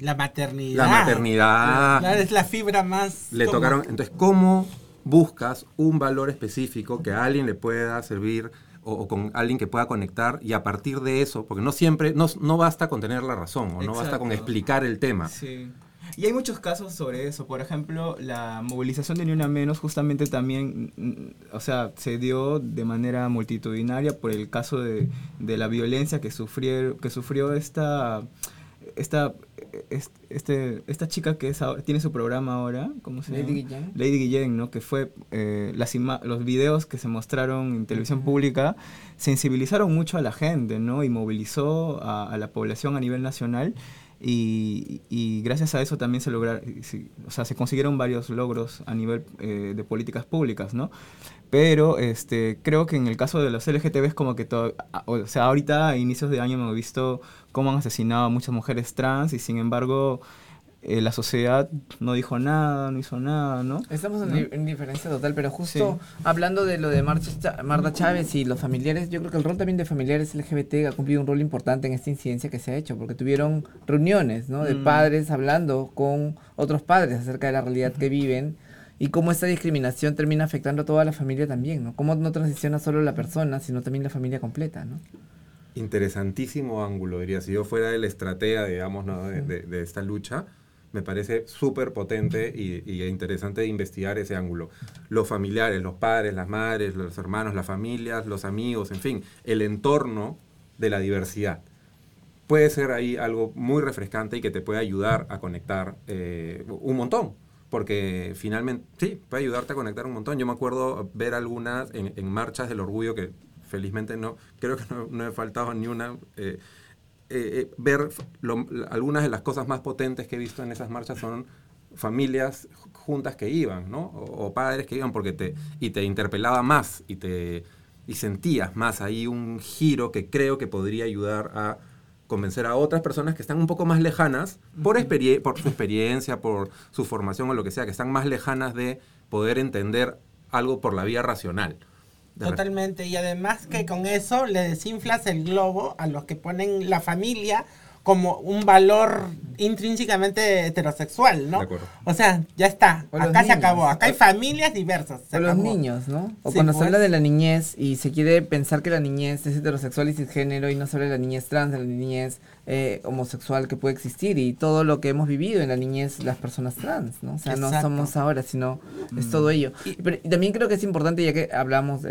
La maternidad. La maternidad. es la fibra más... Le tocaron... Entonces, ¿cómo buscas un valor específico que a alguien le pueda servir o, con alguien que pueda conectar y a partir de eso, porque no siempre, no, no basta con tener la razón o no basta con explicar el tema. Sí. Y hay muchos casos sobre eso. Por ejemplo, la movilización de Ni Una Menos justamente también, mm, o sea, se dio de manera multitudinaria por el caso de, de la violencia que, sufrió, que sufrió esta, esta este, esta chica que es, tiene su programa ahora, ¿cómo se Lady llama? Guillén. Lady Guillén, ¿no? Que fue eh, las los videos que se mostraron en televisión pública sensibilizaron mucho a la gente, ¿no? Y movilizó a, la población a nivel nacional. Y, gracias a eso también se lograron, o sea, se consiguieron varios logros a nivel eh, de políticas públicas, ¿no? Pero este, creo que en el caso de los LGTB como que todo, o sea, ahorita a inicios de año hemos visto cómo han asesinado a muchas mujeres trans y sin embargo eh, la sociedad no dijo nada, no hizo nada, ¿no? Estamos en, diferencia total, pero justo hablando de lo de Marta, Marta Chávez y los familiares, yo creo que el rol también de familiares LGBT ha cumplido un rol importante en esta incidencia que se ha hecho, porque tuvieron reuniones, ¿no? De mm. padres hablando con otros padres acerca de la realidad que viven y cómo esta discriminación termina afectando a toda la familia también, ¿no? Cómo no transiciona solo la persona, sino también la familia completa, ¿no? Interesantísimo ángulo, diría. Si yo fuera el estratega, digamos, de, esta lucha, me parece súper potente y, interesante investigar ese ángulo. Los familiares, los padres, las madres, los hermanos, las familias, los amigos, en fin, el entorno de la diversidad. Puede ser ahí algo muy refrescante y que te puede ayudar a conectar eh, un montón porque finalmente, sí, puede ayudarte a conectar un montón. Yo me acuerdo ver algunas en, marchas del orgullo que felizmente no, creo que no, he faltado ni una. Eh, eh, eh, ver algunas de las cosas más potentes que he visto en esas marchas son familias juntas que iban, ¿no? O, padres que iban porque te, y te interpelaba más y te y sentías más ahí un giro que creo que podría ayudar a convencer a otras personas que están un poco más lejanas, por, por su experiencia, por su formación o lo que sea, que están más lejanas de poder entender algo por la vía racional. Totalmente, y además que con eso le desinflas el globo a los que ponen la familia como un valor intrínsecamente heterosexual, ¿no? O sea, ya está, acá se acabó, acá hay familias diversas. O los niños, ¿no? O cuando se pues. habla de la niñez y se quiere pensar que la niñez es heterosexual y cisgénero y no sobre la niñez trans, de la niñez eh, homosexual que puede existir y todo lo que hemos vivido en la niñez las personas trans, ¿no? O sea, no somos ahora, sino es mm. todo ello. Y, pero, también creo que es importante, ya que hablamos,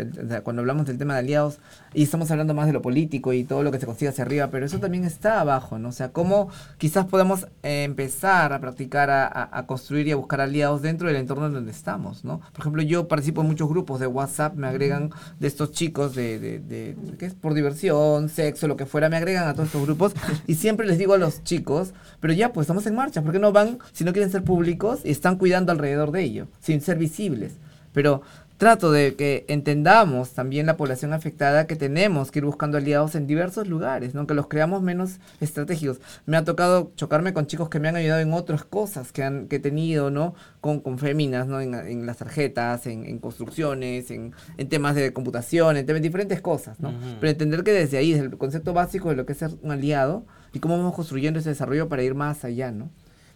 cuando hablamos del tema de aliados, y estamos hablando más de lo político y todo lo que se consigue hacia arriba, pero eso también está abajo, ¿no? O sea, cómo quizás podemos eh, empezar a practicar, a, construir y a buscar aliados dentro del entorno en donde estamos, ¿no? Por ejemplo, yo participo en muchos grupos de WhatsApp, me agregan de estos chicos de, de, de, de ¿qué es? Por diversión, sexo, lo que fuera, me agregan a todos estos grupos y siempre les digo a los chicos, pero ya, pues estamos en marcha, ¿por qué no van si no quieren ser públicos y están cuidando alrededor de ello, sin ser visibles? Pero trato de que entendamos también la población afectada que tenemos que ir buscando aliados en diversos lugares, ¿no? que los creamos menos estratégicos. Me ha tocado chocarme con chicos que me han ayudado en otras cosas que, han, que he tenido, ¿no? Con, con féminas, ¿no? En, las tarjetas, en, construcciones, en, temas de computación, en temas, diferentes cosas, ¿no? Pero entender que desde ahí, desde el concepto básico de lo que es ser un aliado, y cómo vamos construyendo ese desarrollo para ir más allá, ¿no?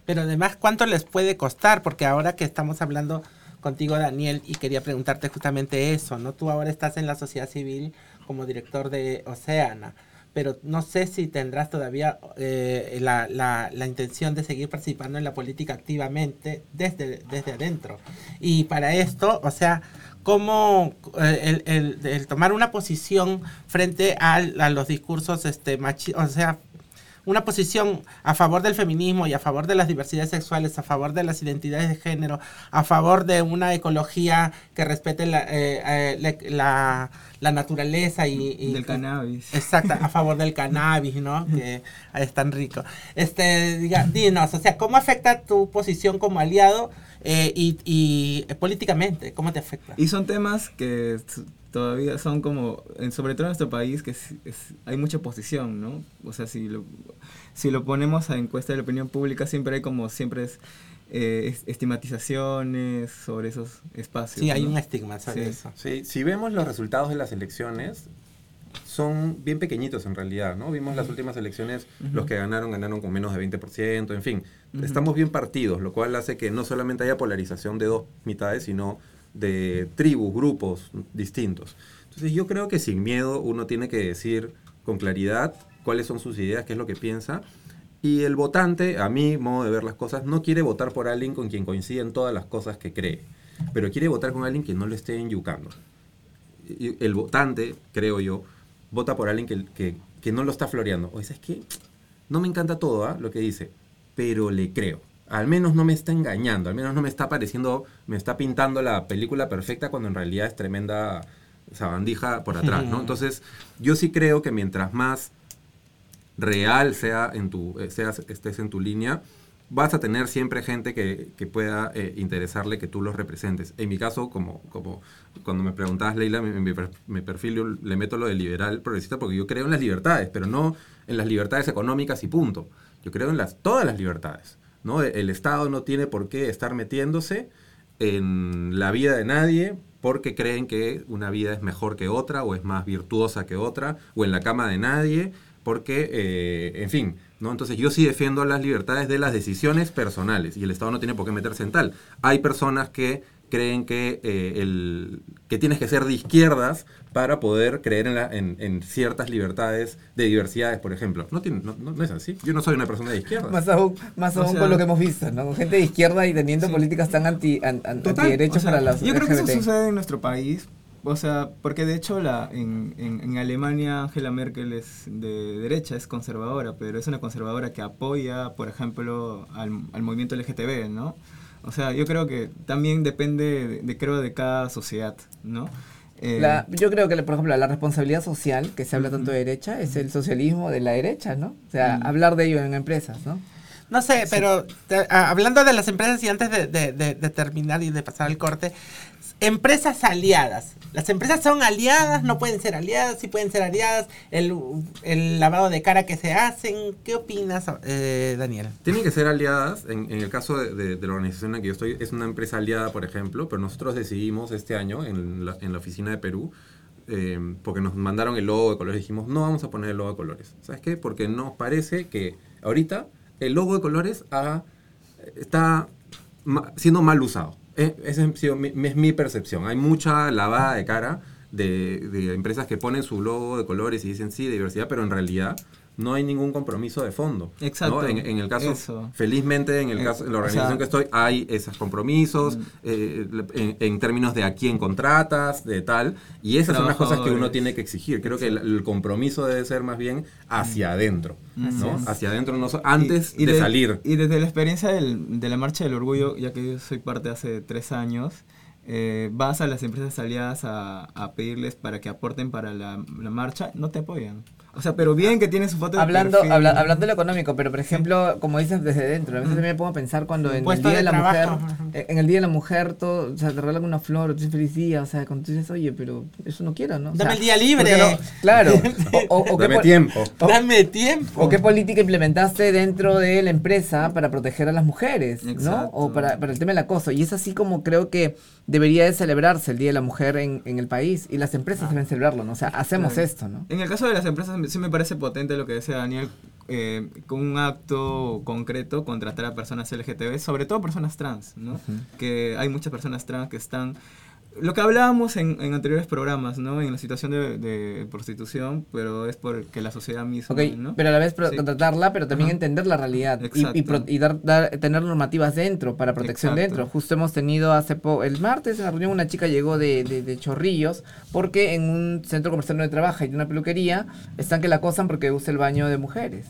Pero además, ¿cuánto les puede costar? Porque ahora que estamos hablando contigo, Daniel, y quería preguntarte justamente eso, ¿no? Tú ahora estás en la sociedad civil como director de Oceana, pero no sé si tendrás todavía eh, la, la, la, intención de seguir participando en la política activamente desde, desde adentro. Y para esto, o sea, cómo eh, el, el, tomar una posición frente a, a los discursos este machi o sea una posición a favor del feminismo y a favor de las diversidades sexuales, a favor de las identidades de género, a favor de una ecología que respete la, eh, eh, la, naturaleza y, Del cannabis. Exacto, a favor del cannabis, ¿no? que es tan rico. Este, diga, dinos, o sea, ¿cómo afecta tu posición como aliado Eh, y, y eh, políticamente, ¿cómo te afecta? Y son temas que todavía son como, en- sobre todo en nuestro país, que es- es- hay mucha oposición, ¿no? O sea, si lo, si lo ponemos a encuesta de la opinión pública, siempre hay como, siempre es, eh, es- estigmatizaciones sobre esos espacios. Sí, hay ¿no? un estigma sobre Sí. eso. Sí, si vemos los resultados de las elecciones, son bien pequeñitos en realidad, ¿no? Vimos las últimas elecciones, los que ganaron, ganaron con menos de 20%, en fin, estamos bien partidos, lo cual hace que no solamente haya polarización de dos mitades, sino de tribus, grupos distintos. Entonces yo creo que sin miedo uno tiene que decir con claridad cuáles son sus ideas, qué es lo que piensa, y el votante, a mi modo de ver las cosas, no quiere votar por alguien con quien coinciden todas las cosas que cree, pero quiere votar con alguien que no lo esté enyucando el votante, creo yo, vota por alguien que, que, que no lo está floreando. O ¿sabes qué? No me encanta todo ¿ah? lo que dice, pero le creo. Al menos no me está engañando, al menos no me está pareciendo, me está pintando la película perfecta cuando en realidad es tremenda sabandija por atrás, ¿no? Entonces, yo sí creo que mientras más real sea en tu, eh, seas, estés en tu línea, vas a tener siempre gente que, que pueda eh, interesarle que tú los representes. En mi caso, como, como cuando me preguntabas, Leila, mi, mi perfil le meto lo de liberal progresista porque yo creo en las libertades, pero no en las libertades económicas y punto. Yo creo en las, todas las libertades. ¿no? El, el Estado no tiene por qué estar metiéndose en la vida de nadie porque creen que una vida es mejor que otra o es más virtuosa que otra o en la cama de nadie porque, eh, en fin, ¿no? Entonces yo sí defiendo las libertades de las decisiones personales y el Estado no tiene por qué meterse en tal. Hay personas que creen que, eh, el, que tienes que ser de izquierdas para poder creer en, la- en- en ciertas libertades de diversidades, por ejemplo. No, tiene- no, no- no es así. Yo no soy una persona de izquierda. Más aún, más aún sea- con lo que hemos visto, ¿no? Con gente de izquierda y teniendo Sí. políticas tan anti, an- an- Total, antiderechos o sea, para las Yo creo que eso LGBT. sucede en nuestro país. O sea, porque de hecho la, en, en, en Alemania Angela Merkel es de derecha, es conservadora, pero es una conservadora que apoya, por ejemplo, al, al movimiento LGTB, ¿no? O sea, yo creo que también depende, de, de, creo, de cada sociedad, ¿no? Eh, La- yo creo que, por ejemplo, la responsabilidad social, que se habla tanto de derecha, es el socialismo de la derecha, ¿no? O sea, hablar de ello en empresas, ¿no? No sé, pero te- a- hablando de las empresas y antes de, de- de- de terminar y de pasar al corte, empresas aliadas. Las empresas son aliadas, no pueden ser aliadas, sí pueden ser aliadas. El, lavado de cara que se hacen, ¿qué opinas, eh, Daniel? Tienen que ser aliadas. En, el caso de, la organización en la que yo estoy, es una empresa aliada, por ejemplo, pero nosotros decidimos este año en la, oficina de Perú, eh, porque nos mandaron el logo de colores, dijimos, no vamos a poner el logo de colores. ¿Sabes qué? Porque nos parece que ahorita el logo de colores está siendo mal usado. Sido mi- es mi percepción. Hay mucha lavada de cara de, de empresas que ponen su logo de colores y dicen sí, diversidad, pero en realidad no hay ningún compromiso de fondo. ¿no? Exacto, En, en el caso, eso. felizmente, en el caso, en la o organización sea- que estoy, hay esos compromisos eh, en, en términos de a quién contratas, de tal, y esas son las cosas que uno tiene que exigir. Creo que el, el compromiso debe ser más bien hacia adentro, ¿no? Hacia adentro, no so- antes Y- y de, salir. Y desde la experiencia del- de la Marcha del Orgullo, ya que yo soy parte hace tres años, eh, vas a las empresas aliadas a, a pedirles para que aporten para la, la marcha, no te apoyan. O sea, pero bien que tienen su foto de Hablando, perfil. habla- hablando de lo económico, pero por ejemplo, como dices desde dentro, a veces también me pongo a pensar cuando en el Día de de la trabajo, Mujer, eh, en el Día de la Mujer, todo, o sea, te regalan una flor, o te dices feliz día, o sea, cuando tú dices, oye, pero eso no quiero, ¿no? O Dame el día ¿por qué libre. no? Claro. O, o- o qué Dame po- tiempo. o- Dame tiempo. ¿O qué política implementaste dentro de la empresa para proteger a las mujeres? ¿no? O para, para el tema del acoso. Y es así como creo que debería de celebrarse el Día de la Mujer en, en el país. Y las empresas deben celebrarlo, ¿no? O sea, hacemos Claro. esto, ¿no? En el caso de las empresas, sí me parece potente lo que decía Daniel, eh, con un acto concreto contratar a personas LGTB, sobre todo personas trans, ¿no? Que hay muchas personas trans que están... Lo que hablábamos en, en anteriores programas, ¿no? En la situación de, de prostitución, pero es porque la sociedad misma, ¿no? pero a la vez Sí. contratarla, pero también Ajá. entender la realidad y, y, Exacto. pro- y dar, dar- tener normativas dentro para protección Exacto. dentro. Justo hemos tenido hace po el martes en la reunión una chica llegó de, de- de Chorrillos porque en un centro comercial donde trabaja y de una peluquería están que la acosan porque usa el baño de mujeres.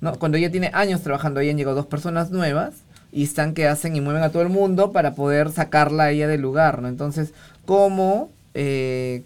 ¿no? Cuando ella tiene años trabajando ahí han llegado dos personas nuevas y están que hacen y mueven a todo el mundo para poder sacarla a ella del lugar, ¿no? Entonces, ¿cómo eh,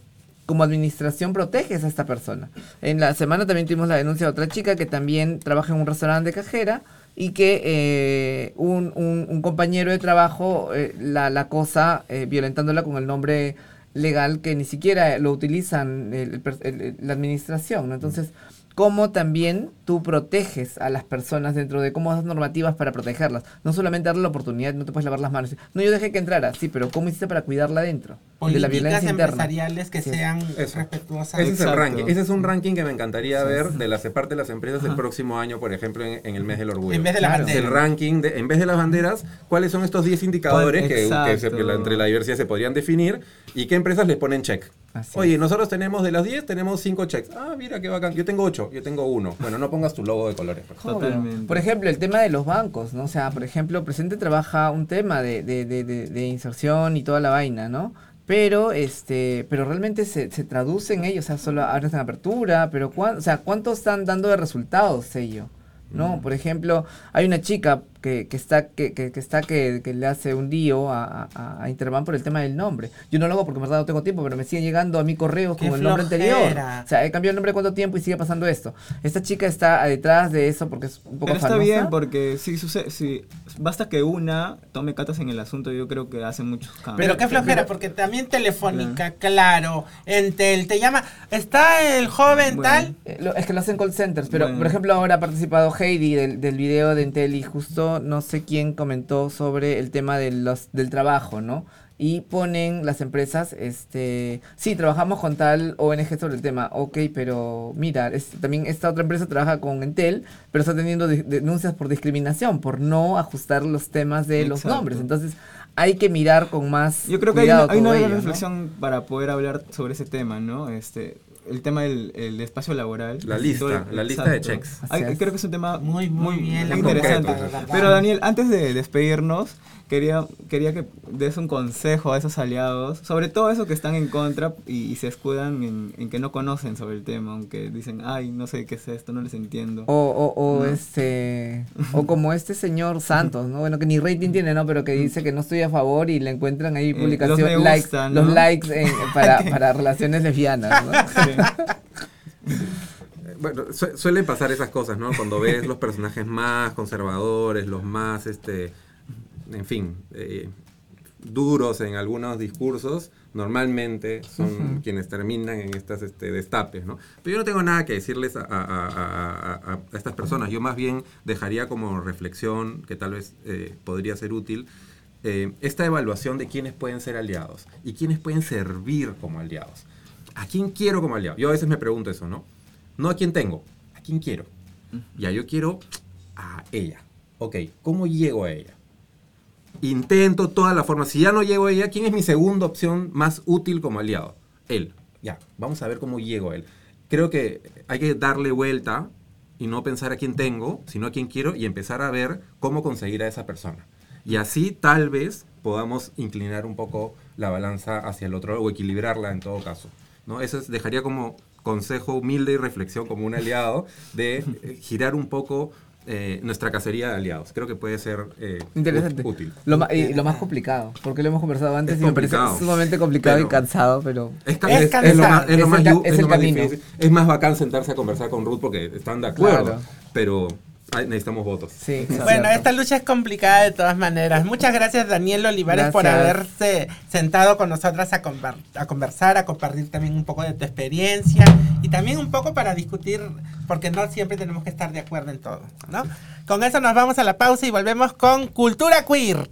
administración proteges a esta persona? En la semana también tuvimos la denuncia de otra chica que también trabaja en un restaurante de cajera y que eh, un, un- compañero de trabajo eh, la, la cosa eh, violentándola con el nombre legal que ni siquiera lo utilizan el- el el- la administración. Entonces, cómo también tú proteges a las personas dentro de cómo das normativas para protegerlas. No solamente darle la oportunidad, no te puedes lavar las manos. No, yo dejé que entrara, sí, pero ¿cómo hiciste para cuidarla dentro? de la violencia interna. empresariales que sean Eso. respetuosas. Ese es el ranking. Ese es un ranking que me encantaría ver de las parte de las empresas el próximo año, por ejemplo, en, en el mes del orgullo. En vez de la Claro. Es el ranking, de, en vez de las banderas, ¿cuáles son estos 10 indicadores que, que se- Exacto. que la- entre la diversidad se podrían definir y qué empresas les ponen check? Así Oye, nosotros tenemos de las 10, tenemos 5 checks. Ah, mira qué bacán. Yo tengo 8, yo tengo 1. Bueno, no pongas tu logo de colores. por. Totalmente. Ejemplo, el tema de los bancos, ¿no? O sea, por ejemplo, Presente trabaja un tema de, de, de, de- de inserción y toda la vaina, ¿no? Pero, este, pero realmente se, se traduce en ello, o sea, solo ahora en apertura, pero cuán, o sea, ¿cuánto están dando de resultados ello? ¿No? Por ejemplo, hay una chica que, que está, que, que, que está que, que le hace un lío a, a, a Interbank por el tema del nombre. Yo no lo hago porque en verdad no tengo tiempo, pero me siguen llegando a mi correo con el nombre anterior. O sea, he cambiado el nombre cuánto tiempo y sigue pasando esto. Esta chica está detrás de eso porque es un poco Pero está famosa. bien porque si sucede, si basta que una tome catas en el asunto, yo creo que hace muchos cambios. Pero qué flojera, porque también Telefónica, claro, Entel, te llama, está el joven Bueno. tal, Eh, lo- es que lo hacen call centers, pero Bueno. por ejemplo ahora ha participado Heidi del, del video de Entel y justo no sé quién comentó sobre el tema de los, del trabajo, ¿no? Y ponen las empresas, este, sí, trabajamos con tal ONG sobre el tema, ok, pero mira, es- también esta otra empresa trabaja con Entel, pero está teniendo denuncias por discriminación, por no ajustar los temas de los nombres. Entonces hay que mirar con más Yo creo que hay una, hay todo una ello, ¿no? reflexión para poder hablar sobre ese tema, ¿no? Este, el tema del el espacio laboral. La lista, el- la lista de exacto. checks. Ay, creo que es un tema Muy, muy bien, la interesante. concreto. Pero Daniel, antes de despedirnos, quería, quería que des un consejo a esos aliados, sobre todo esos que están en contra y, y se escudan en, en que no conocen sobre el tema, aunque dicen, ay, no sé qué es esto, no les entiendo. O, o, o No. este o como este señor Santos, ¿no? Bueno, que ni rating tiene, ¿no? Pero que dice que no estoy a favor y le encuentran ahí Eh, publicación, los likes, gusta, los likes en- para, para relaciones lesbianas, ¿no? Eh, Bueno, su- suelen pasar esas cosas, ¿no? Cuando ves los personajes más conservadores, los más, este, en fin, eh, duros en algunos discursos, normalmente son quienes terminan en estas este, destapes, ¿no? Pero yo no tengo nada que decirles a, a- a- a- a- a estas personas. Yo más bien dejaría como reflexión, que tal vez eh, podría ser útil, eh, esta evaluación de quiénes pueden ser aliados y quiénes pueden servir como aliados. ¿A quién quiero como aliado? Yo a veces me pregunto eso, ¿no? No a quién tengo, a quién quiero. Ya, yo quiero a ella. Ok, ¿cómo llego a ella? Intento todas las formas. Si ya no llego a ella, ¿quién es mi segunda opción más útil como aliado? Él. Ya, vamos a ver cómo llego a él. Creo que hay que darle vuelta y no pensar a quién tengo, sino a quién quiero y empezar a ver cómo conseguir a esa persona. Y así tal vez podamos inclinar un poco la balanza hacia el otro o equilibrarla en todo caso. ¿no? Eso es- dejaría como consejo humilde y reflexión como un aliado de eh, girar un poco eh, nuestra cacería de aliados. Creo que puede ser eh, Interesante. útil. Lo, ma- y lo más complicado, porque lo hemos conversado antes Es y me parece complicado. sumamente complicado y Pero- cansado, pero... Es, ca- Es es- es lo más, es lo Es más el ca- yu- es es el lo más camino. difícil. Es más bacán sentarse a conversar con Ruth porque están de acuerdo. Claro. Pero ay, necesitamos votos. Sí, Bueno, cierto. esta lucha es complicada de todas maneras. Muchas gracias Daniel Olivares por haberse sentado con nosotras a, conver- a conversar, a compartir también un poco de tu experiencia y también un poco para discutir, porque no siempre tenemos que estar de acuerdo en todo, ¿no? Con eso nos vamos a la pausa y volvemos con Cultura Queer.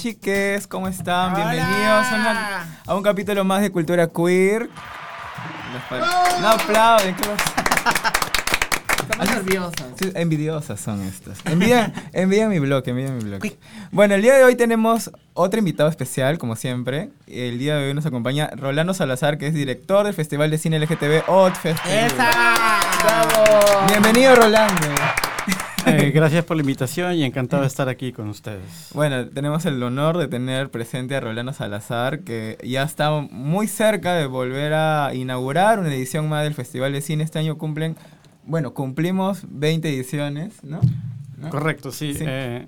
Chiques, ¿cómo están? Hola. Bienvenidos a, una- a un capítulo más de Cultura Queer. No aplauden, ¿qué pasa? Estamos nerviosas. Sí, envidiosas son estas. Envidia, envidia mi blog, envidia mi blog. Bueno, el día de hoy tenemos otro invitado especial, como siempre. El día de hoy nos acompaña Rolando Salazar, que es director del Festival de Cine LGTB Otfest. ¡Esa! ¡Bravo! Bienvenido, Rolando. Eh, gracias por la invitación y encantado de estar aquí con ustedes. Bueno, tenemos el honor de tener presente a Rolando Salazar, que ya está muy cerca de volver a inaugurar una edición más del Festival de Cine. Este año cumplen, bueno, cumplimos 20 ediciones, ¿no? ¿No? Correcto, sí. Sí. Eh,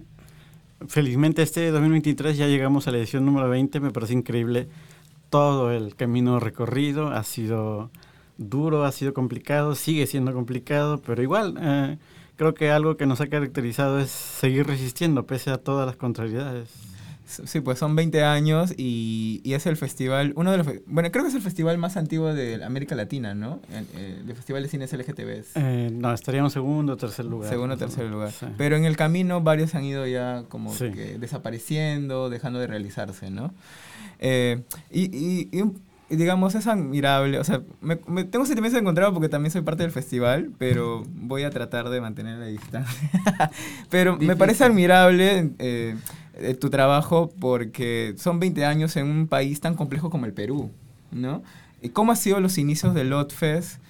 felizmente este 2023 ya llegamos a la edición número 20, me parece increíble todo el camino recorrido, ha sido duro, ha sido complicado, sigue siendo complicado, pero igual eh, creo que algo que nos ha caracterizado es seguir resistiendo pese a todas las contrariedades. Sí, pues son 20 años y, y es el festival, uno de los, bueno, creo que es el festival más antiguo de América Latina, ¿no? El, el- el Festival de Cines LGTB. Eh, no, estaríamos segundo o tercer lugar. Segundo o tercer lugar. Sí. Pero en el camino varios han ido ya como Sí. que desapareciendo, dejando de realizarse, ¿no? Eh, y, y- y un- y digamos, es admirable. O sea, me, me- tengo sentimientos encontrados porque también soy parte del festival, pero voy a tratar de mantener la distancia. pero me parece admirable eh, eh, tu trabajo porque son 20 años en un país tan complejo como el Perú, ¿no? ¿Y cómo han sido los inicios del Lotfest?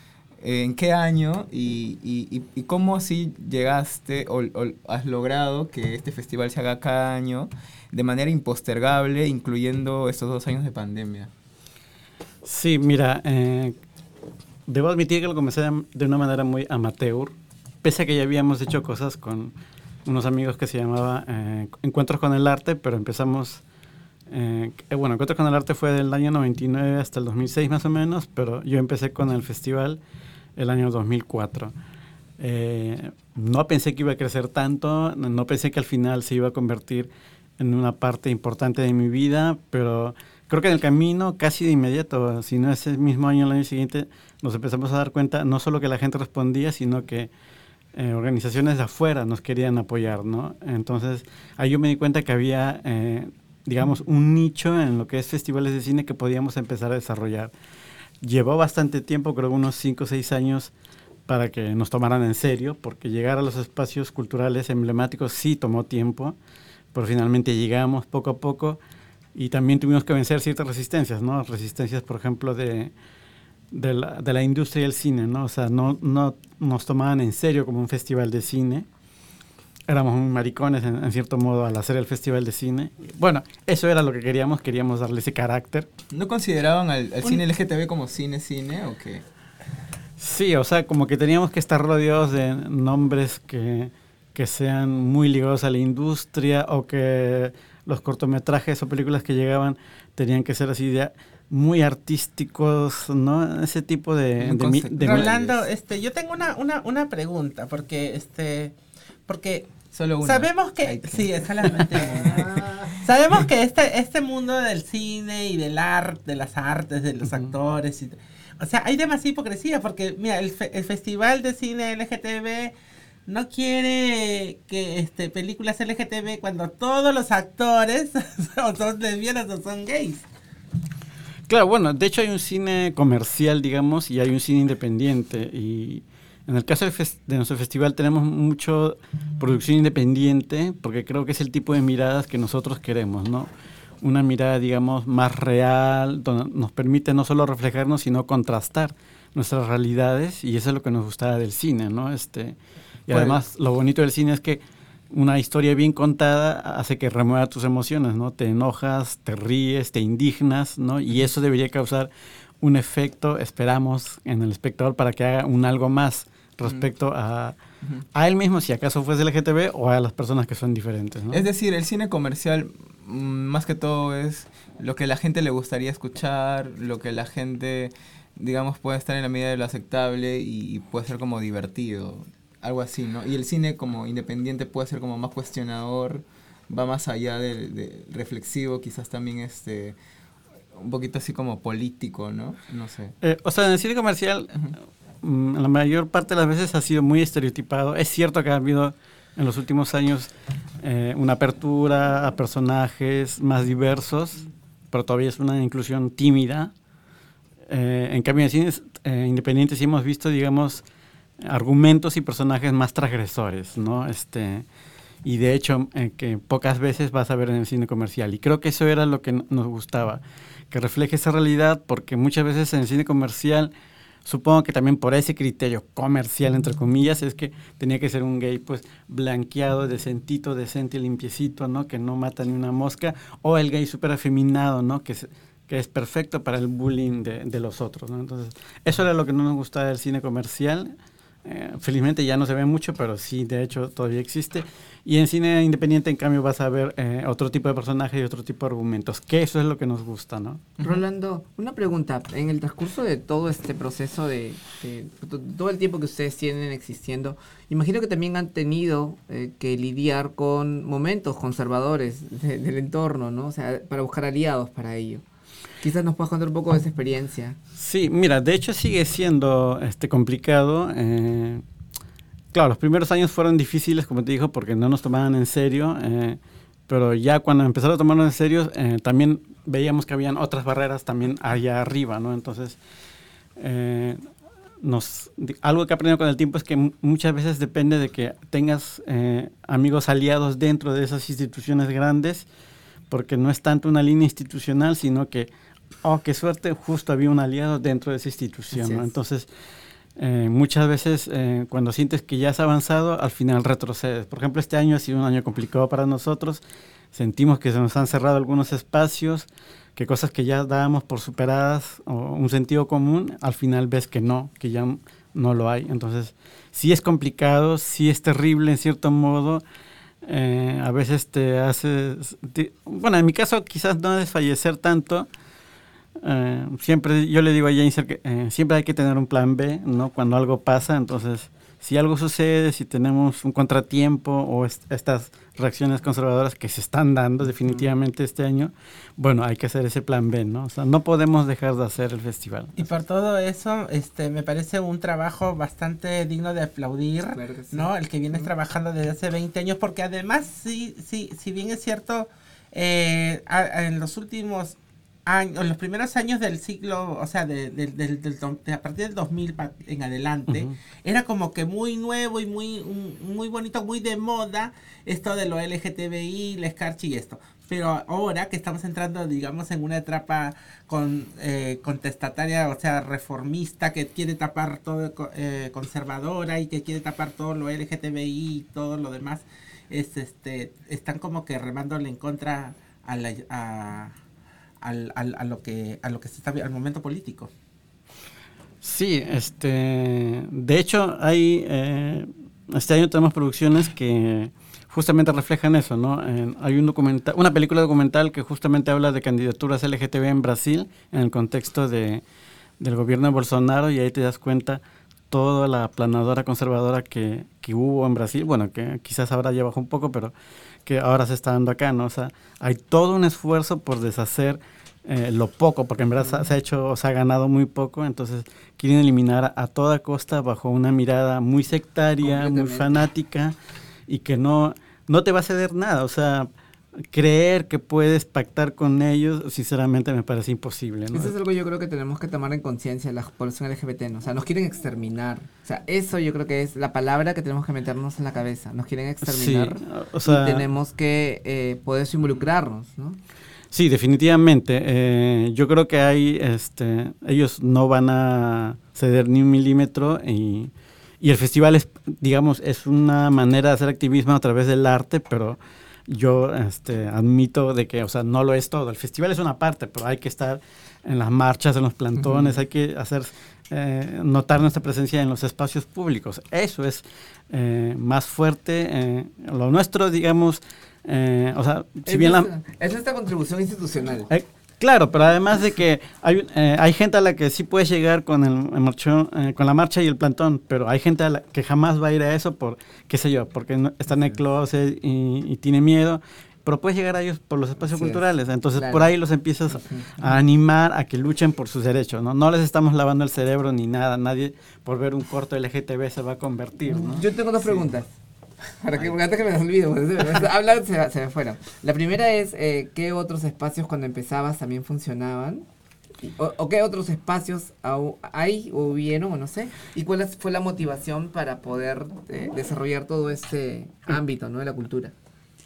¿En qué año? Y, y- y- y cómo así llegaste o, o has logrado que este festival se haga cada año de manera impostergable, incluyendo estos dos años de pandemia? Sí, mira, eh, debo admitir que lo comencé de- una manera muy amateur, pese a que ya habíamos hecho cosas con unos amigos que se llamaba eh, Encuentros con el Arte, pero empezamos, eh, bueno, Encuentros con el Arte fue del año 99 hasta el 2006 más o menos, pero yo empecé con el festival el año 2004. Eh, no pensé que iba a crecer tanto, no pensé que al final se iba a convertir en una parte importante de mi vida, pero creo que en el camino, casi de inmediato, si no ese mismo año, el año siguiente, nos empezamos a dar cuenta no solo que la gente respondía, sino que eh, organizaciones de afuera nos querían apoyar, ¿no? Entonces, ahí yo me di cuenta que había, eh, digamos, un nicho en lo que es festivales de cine que podíamos empezar a desarrollar. Llevó bastante tiempo, creo unos 5 o 6 años, para que nos tomaran en serio, porque llegar a los espacios culturales emblemáticos sí tomó tiempo, pero finalmente llegamos poco a poco y también tuvimos que vencer ciertas resistencias, ¿no? Resistencias, por ejemplo, de, de, la, de la industria del cine, ¿no? O sea, no, no nos tomaban en serio como un festival de cine. Éramos muy maricones, en, en cierto modo, al hacer el festival de cine. Bueno, eso era lo que queríamos, queríamos darle ese carácter. ¿No consideraban al, al cine LGTB como cine-cine o qué? Sí, o sea, como que teníamos que estar rodeados de nombres que, que sean muy ligados a la industria o que los cortometrajes o películas que llegaban tenían que ser así de muy artísticos, ¿no? Ese tipo de... De mi- Rolando, este, yo tengo una, una, una pregunta, porque este, porque Solo una. sabemos que, sí, es solamente una. Sabemos que este, este mundo del cine y del arte, de las artes, de los actores, y, o sea, hay demasiada hipocresía, porque mira, el, fe- el festival de cine LGTB no quiere que este películas LGTB cuando todos los actores o son lesbianas o son gays. Claro, bueno, de hecho hay un cine comercial, digamos, y hay un cine independiente. Y en el caso fes- de nuestro festival tenemos mucho producción independiente, porque creo que es el tipo de miradas que nosotros queremos, ¿no? Una mirada, digamos, más real, donde nos permite no solo reflejarnos, sino contrastar nuestras realidades, y eso es lo que nos gustaba del cine, ¿no? Este, y además, lo bonito del cine es que una historia bien contada hace que remueva tus emociones, ¿no? Te enojas, te ríes, te indignas, ¿no? Y eso debería causar un efecto, esperamos, en el espectador para que haga un algo más respecto a, a él mismo, si acaso fuese LGTB, o a las personas que son diferentes, ¿no? Es decir, el cine comercial mm, más que todo es lo que la gente le gustaría escuchar, lo que la gente, digamos, puede estar en la medida de lo aceptable y puede ser como divertido, algo así, ¿no? Y el cine como independiente puede ser como más cuestionador, va más allá del de reflexivo, quizás también este un poquito así como político, ¿no? No sé. Eh, o sea, en el cine comercial, mm, la mayor parte de las veces ha sido muy estereotipado. Es cierto que ha habido en los últimos años eh, una apertura a personajes más diversos, pero todavía es una inclusión tímida. Eh, en cambio, en cines eh, independientes sí hemos visto, digamos, argumentos y personajes más transgresores, ¿no? Este, y de hecho eh, que pocas veces vas a ver en el cine comercial. Y creo que eso era lo que nos gustaba, que refleje esa realidad, porque muchas veces en el cine comercial, supongo que también por ese criterio comercial, entre comillas, es que tenía que ser un gay pues blanqueado, decentito, decente, limpiecito, ¿no? Que no mata ni una mosca, o el gay súper afeminado, ¿no? Que, que es perfecto para el bullying de, de los otros, ¿no? Entonces, eso era lo que no nos gustaba del cine comercial eh, felizmente ya no se ve mucho, pero sí, de hecho, todavía existe. Y en cine independiente, en cambio, vas a ver eh, otro tipo de personajes y otro tipo de argumentos, que eso es lo que nos gusta, ¿no? Rolando, una pregunta. En el transcurso de todo este proceso de, todo el tiempo que ustedes tienen existiendo, imagino que también han tenido eh, que lidiar con momentos conservadores del entorno, ¿no? O sea, para buscar aliados para ello. Quizás nos puedas contar un poco de esa experiencia. Sí, mira, de hecho sigue siendo este complicado. Eh, claro, los primeros años fueron difíciles, como te dijo, porque no nos tomaban en serio. Eh, pero ya cuando empezaron a tomarnos en serio, eh, también veíamos que habían otras barreras también allá arriba, ¿no? Entonces, nos, algo que he aprendido con el tiempo es que muchas veces depende de que tengas amigos aliados dentro de esas instituciones grandes, porque no es tanto una línea institucional, sino que oh, qué suerte, justo había un aliado dentro de esa institución. Entonces, eh, muchas veces eh, cuando sientes que ya has avanzado, al final retrocedes. Por ejemplo, este año ha sido un año complicado para nosotros. Sentimos que se nos han cerrado algunos espacios, que cosas que ya dábamos por superadas o un sentido común, al final ves que no, que ya no lo hay. Entonces, sí es complicado, sí es terrible en cierto modo. Eh, a veces te haces, bueno, en mi caso quizás no desfallecer tanto, eh, siempre yo le digo a James que eh, siempre hay que tener un plan B, ¿no? Cuando algo pasa, entonces si algo sucede, si tenemos un contratiempo o estas reacciones conservadoras que se están dando definitivamente este año, bueno, hay que hacer ese plan B, ¿no? O sea, no podemos dejar de hacer el festival. Y por todo eso, este, me parece un trabajo bastante digno de aplaudir, ¿no? El que vienes trabajando desde hace 20 años, porque además, sí, sí, si bien es cierto, eh, en los últimos en los primeros años del siglo, o sea, de, a partir del 2000 en adelante, era como que muy nuevo y muy, muy bonito, muy de moda esto de lo LGTBI, la escarcha y esto. Pero ahora que estamos entrando, digamos, en una etapa con, eh, contestataria, o sea, reformista, que quiere tapar todo, eh, conservadora y que quiere tapar todo lo LGTBI y todo lo demás, es, este, están como que remándole en contra a la... A, al, al, a lo que a lo que se está al momento político. Sí, este, de hecho hay eh, este año tenemos producciones que justamente reflejan eso, ¿no? hay un documental, una película documental que justamente habla de candidaturas LGTB en Brasil en el contexto de, del gobierno de Bolsonaro y ahí te das cuenta toda la planadora conservadora que, que hubo en Brasil, bueno, que quizás ahora ya bajó un poco, pero que ahora se está dando acá, ¿no? O sea, hay todo un esfuerzo por deshacer eh, lo poco, porque en verdad se ha hecho, se ha ganado muy poco, entonces quieren eliminar a toda costa bajo una mirada muy sectaria, muy fanática y que no, no te va a ceder nada, o sea, creer que puedes pactar con ellos, sinceramente me parece imposible. Eso es algo yo creo que tenemos que tomar en conciencia la población LGBT, ¿no? O sea, nos quieren exterminar. O sea, eso yo creo que es la palabra que tenemos que meternos en la cabeza. Nos quieren exterminar. o sea, y tenemos que eh, poder involucrarnos, ¿no? Sí, definitivamente. Eh, yo creo que hay, este, ellos no van a ceder ni un milímetro y, y el festival es, digamos, es una manera de hacer activismo a través del arte, pero yo este, admito de que, o sea, no lo es todo. El festival es una parte, pero hay que estar en las marchas, en los plantones, hay que hacer eh, notar nuestra presencia en los espacios públicos. Eso es eh, más fuerte. Eh, lo nuestro, digamos, o sea, si bien la... Es esta contribución institucional. Claro, pero además de que hay, eh, hay gente a la que sí puedes llegar con el, eh, con la marcha y el plantón, pero hay gente a la que jamás va a ir a eso por, qué sé yo, porque está en el closet y, tiene miedo, pero puedes llegar a ellos por los espacios culturales. Entonces por ahí los empiezas a animar a que luchen por sus derechos, ¿no? No les estamos lavando el cerebro ni nada, nadie por ver un corto LGTB se va a convertir, ¿no? Yo tengo dos preguntas. Para que, antes que me olvido, hablar se, se me fueron. La primera es, eh, ¿qué otros espacios cuando empezabas también funcionaban? o, qué otros espacios hay o hubieron o no sé? ¿Y cuál fue la motivación para poder eh, desarrollar todo este ámbito ¿no? de la cultura?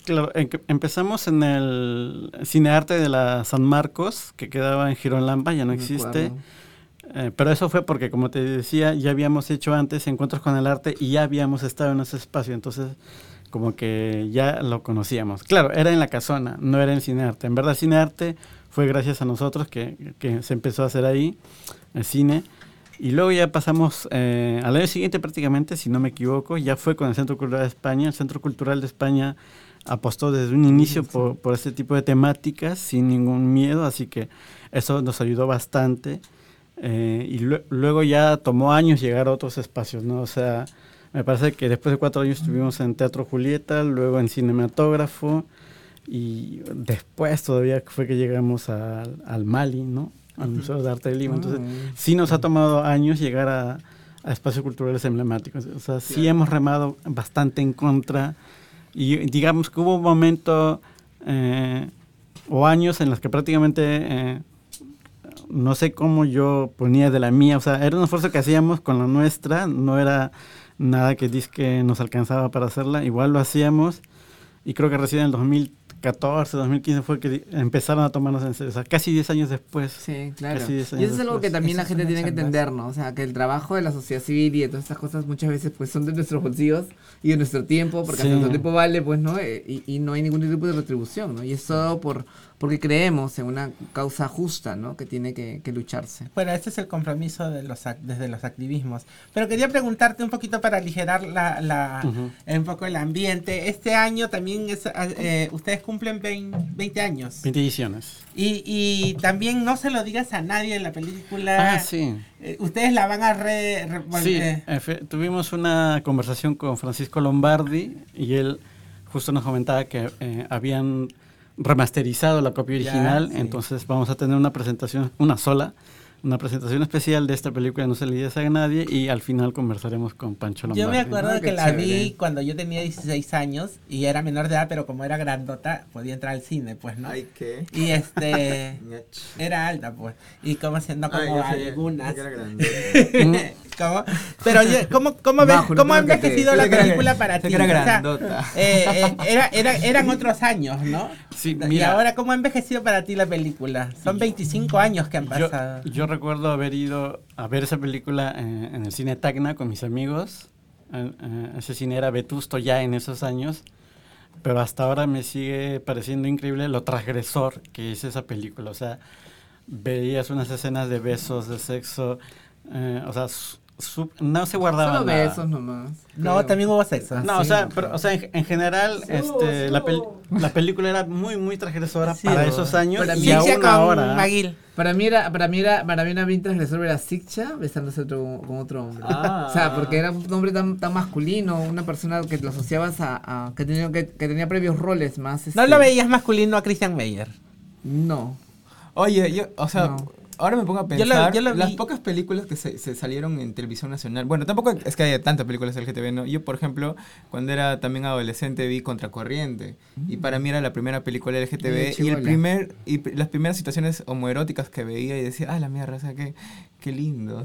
Claro, empezamos en el cinearte de la San Marcos, que quedaba en Gironlamba, ya no, existe. Eh, pero eso fue porque, como te decía, ya habíamos hecho antes encuentros con el arte y ya habíamos estado en ese espacio, entonces como que ya lo conocíamos. Claro, era en la casona, no era en cinearte. En verdad, cinearte fue gracias a nosotros que, que se empezó a hacer ahí, el cine. Y luego ya pasamos eh, al año siguiente prácticamente, si no me equivoco, ya fue con el Centro Cultural de España. El Centro Cultural de España apostó desde un inicio por, por este tipo de temáticas sin ningún miedo, así que eso nos ayudó bastante. Eh, y luego ya tomó años llegar a otros espacios, ¿no? O sea, me parece que después de cuatro años estuvimos en Teatro Julieta, luego en Cinematógrafo, y después todavía fue que llegamos al Mali, ¿no? Al Museo de Arte de Lima. Entonces, ah. sí nos ha tomado años llegar a, a espacios culturales emblemáticos. O sea, sí hemos remado bastante en contra y digamos que hubo un momento eh, o años en los que prácticamente eh, no sé cómo yo ponía de la mía, o sea, era un esfuerzo que hacíamos con la nuestra, no era nada que que nos alcanzaba para hacerla, igual lo hacíamos y creo que recién en el 2000 2014, 2015 fue que empezaron a tomarnos en serio. O sea, casi 10 años después. Sí, claro. y eso es algo que también la gente tiene que entender, ¿no? O sea, que el trabajo de la sociedad civil y de todas estas cosas muchas veces pues son de nuestros bolsillos y de nuestro tiempo, porque nuestro tiempo vale, pues, ¿no? Eh, y, y, no hay ningún tipo de retribución, ¿no? Y es todo por porque creemos en una causa justa, ¿no? Que tiene que, lucharse. Bueno, ese es el compromiso de los desde los activismos. Pero quería preguntarte un poquito para aligerar la, la un poco el ambiente. Este año también es, eh, ustedes cumplen 20, años. 20 ediciones. Y, y también no se lo digas a nadie en la película. Ah, sí. Eh, ustedes la van a re... sí, tuvimos una conversación con Francisco Lombardi y él justo nos comentaba que eh, habían remasterizado la copia original, entonces vamos a tener una presentación, una sola, una presentación especial de esta película No se le dice a nadie y al final conversaremos con Pancho Lombardi. Yo me acuerdo que la vi cuando yo tenía 16 años y era menor de edad, pero como era grandota, podía entrar al cine, pues, ¿no? Ay, ¿qué? Y este... era alta, pues. Y como siendo como algunas... ¿Cómo? Pero ¿cómo, cómo, ves, ¿cómo ha envejecido la película para ti? Era grandota. eh, eh, era, era, eran otros años, ¿no? Sí, mira, y ahora, ¿cómo ha envejecido para ti la película? Son 25 años que han pasado. Yo, recuerdo haber ido a ver esa película en, el cine Tacna con mis amigos. Eh, eh, ese cine era vetusto ya en esos años. Pero hasta ahora me sigue pareciendo increíble lo transgresor que es esa película. O sea, veías unas escenas de besos, de sexo. Eh, o sea, no se guardaba Solo besos nomás. No, también hubo sexo. No, o sea, o sea en, general, este, la, la, película era muy, muy transgresora para esos años para y aún ahora. Para mí era, para mí era, para mí era bien transgresor ver a Siccha besándose otro, con otro hombre. Ah. O sea, porque era un hombre tan, tan masculino, una persona que lo asociabas a, que, tenía, que, tenía previos roles más. ¿No lo este veías masculino a Christian Meyer? No. Oye, yo, o sea, ahora me pongo a pensar, las pocas películas que se, salieron en televisión nacional, bueno, tampoco es que haya tantas películas LGTB, ¿no? Yo, por ejemplo, cuando era también adolescente vi Contracorriente, y mm. para mí era la primera película LGTB, y, el primer, y las primeras situaciones homoeróticas que veía y decía, ah, la mierda, o sea, qué, qué lindo,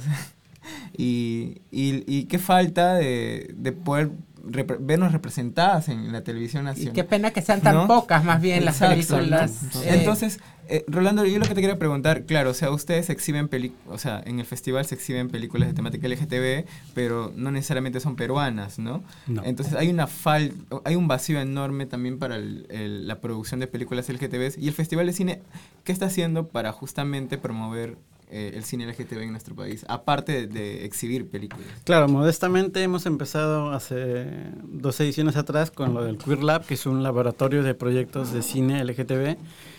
y, y, y, qué falta de, de poder vernos representadas en la televisión nacional. Y qué pena que sean tan pocas más bien las películas. Entonces, eh, Rolando, yo lo que te quería preguntar, claro, o sea, ustedes exhiben películas, o sea, en el festival se exhiben películas de temática LGTB, pero no necesariamente son peruanas, ¿no? Entonces hay una falta, hay un vacío enorme también para la producción de películas LGTB y el Festival de Cine, ¿qué está haciendo para justamente promover eh, el cine LGTB en nuestro país, aparte de, exhibir películas. Claro, modestamente hemos empezado hace dos ediciones atrás con lo del Queer Lab, que es un laboratorio de proyectos de cine LGTB.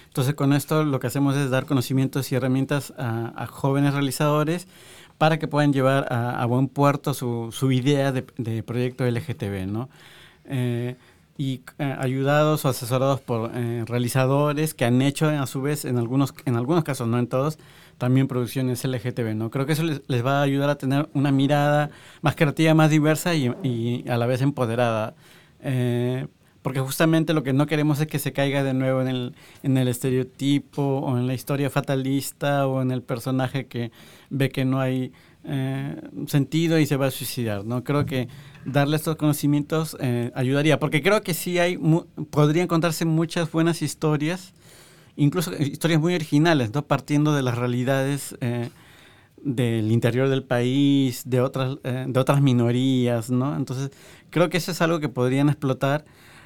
Entonces con esto lo que hacemos es dar conocimientos y herramientas a, jóvenes realizadores para que puedan llevar a, buen puerto su, su idea de, de, proyecto LGTB, ¿no? Eh, y eh, ayudados o asesorados por realizadores que han hecho a su vez en algunos en algunos casos no en todos también producciones LGTB, ¿no? Creo que eso les, va a ayudar a tener una mirada más creativa, más diversa y, a la vez empoderada. Eh, porque justamente lo que no queremos es que se caiga de nuevo en el, en el estereotipo o en la historia fatalista o en el personaje que ve que no hay eh, sentido y se va a suicidar. ¿no? Creo que darle estos conocimientos eh, ayudaría, porque creo que sí hay, podría encontrarse muchas buenas historias, incluso historias muy originales, ¿no? partiendo de las realidades eh, del interior del país, de otras, de otras minorías. ¿no? Entonces, creo que eso es algo que podrían explotar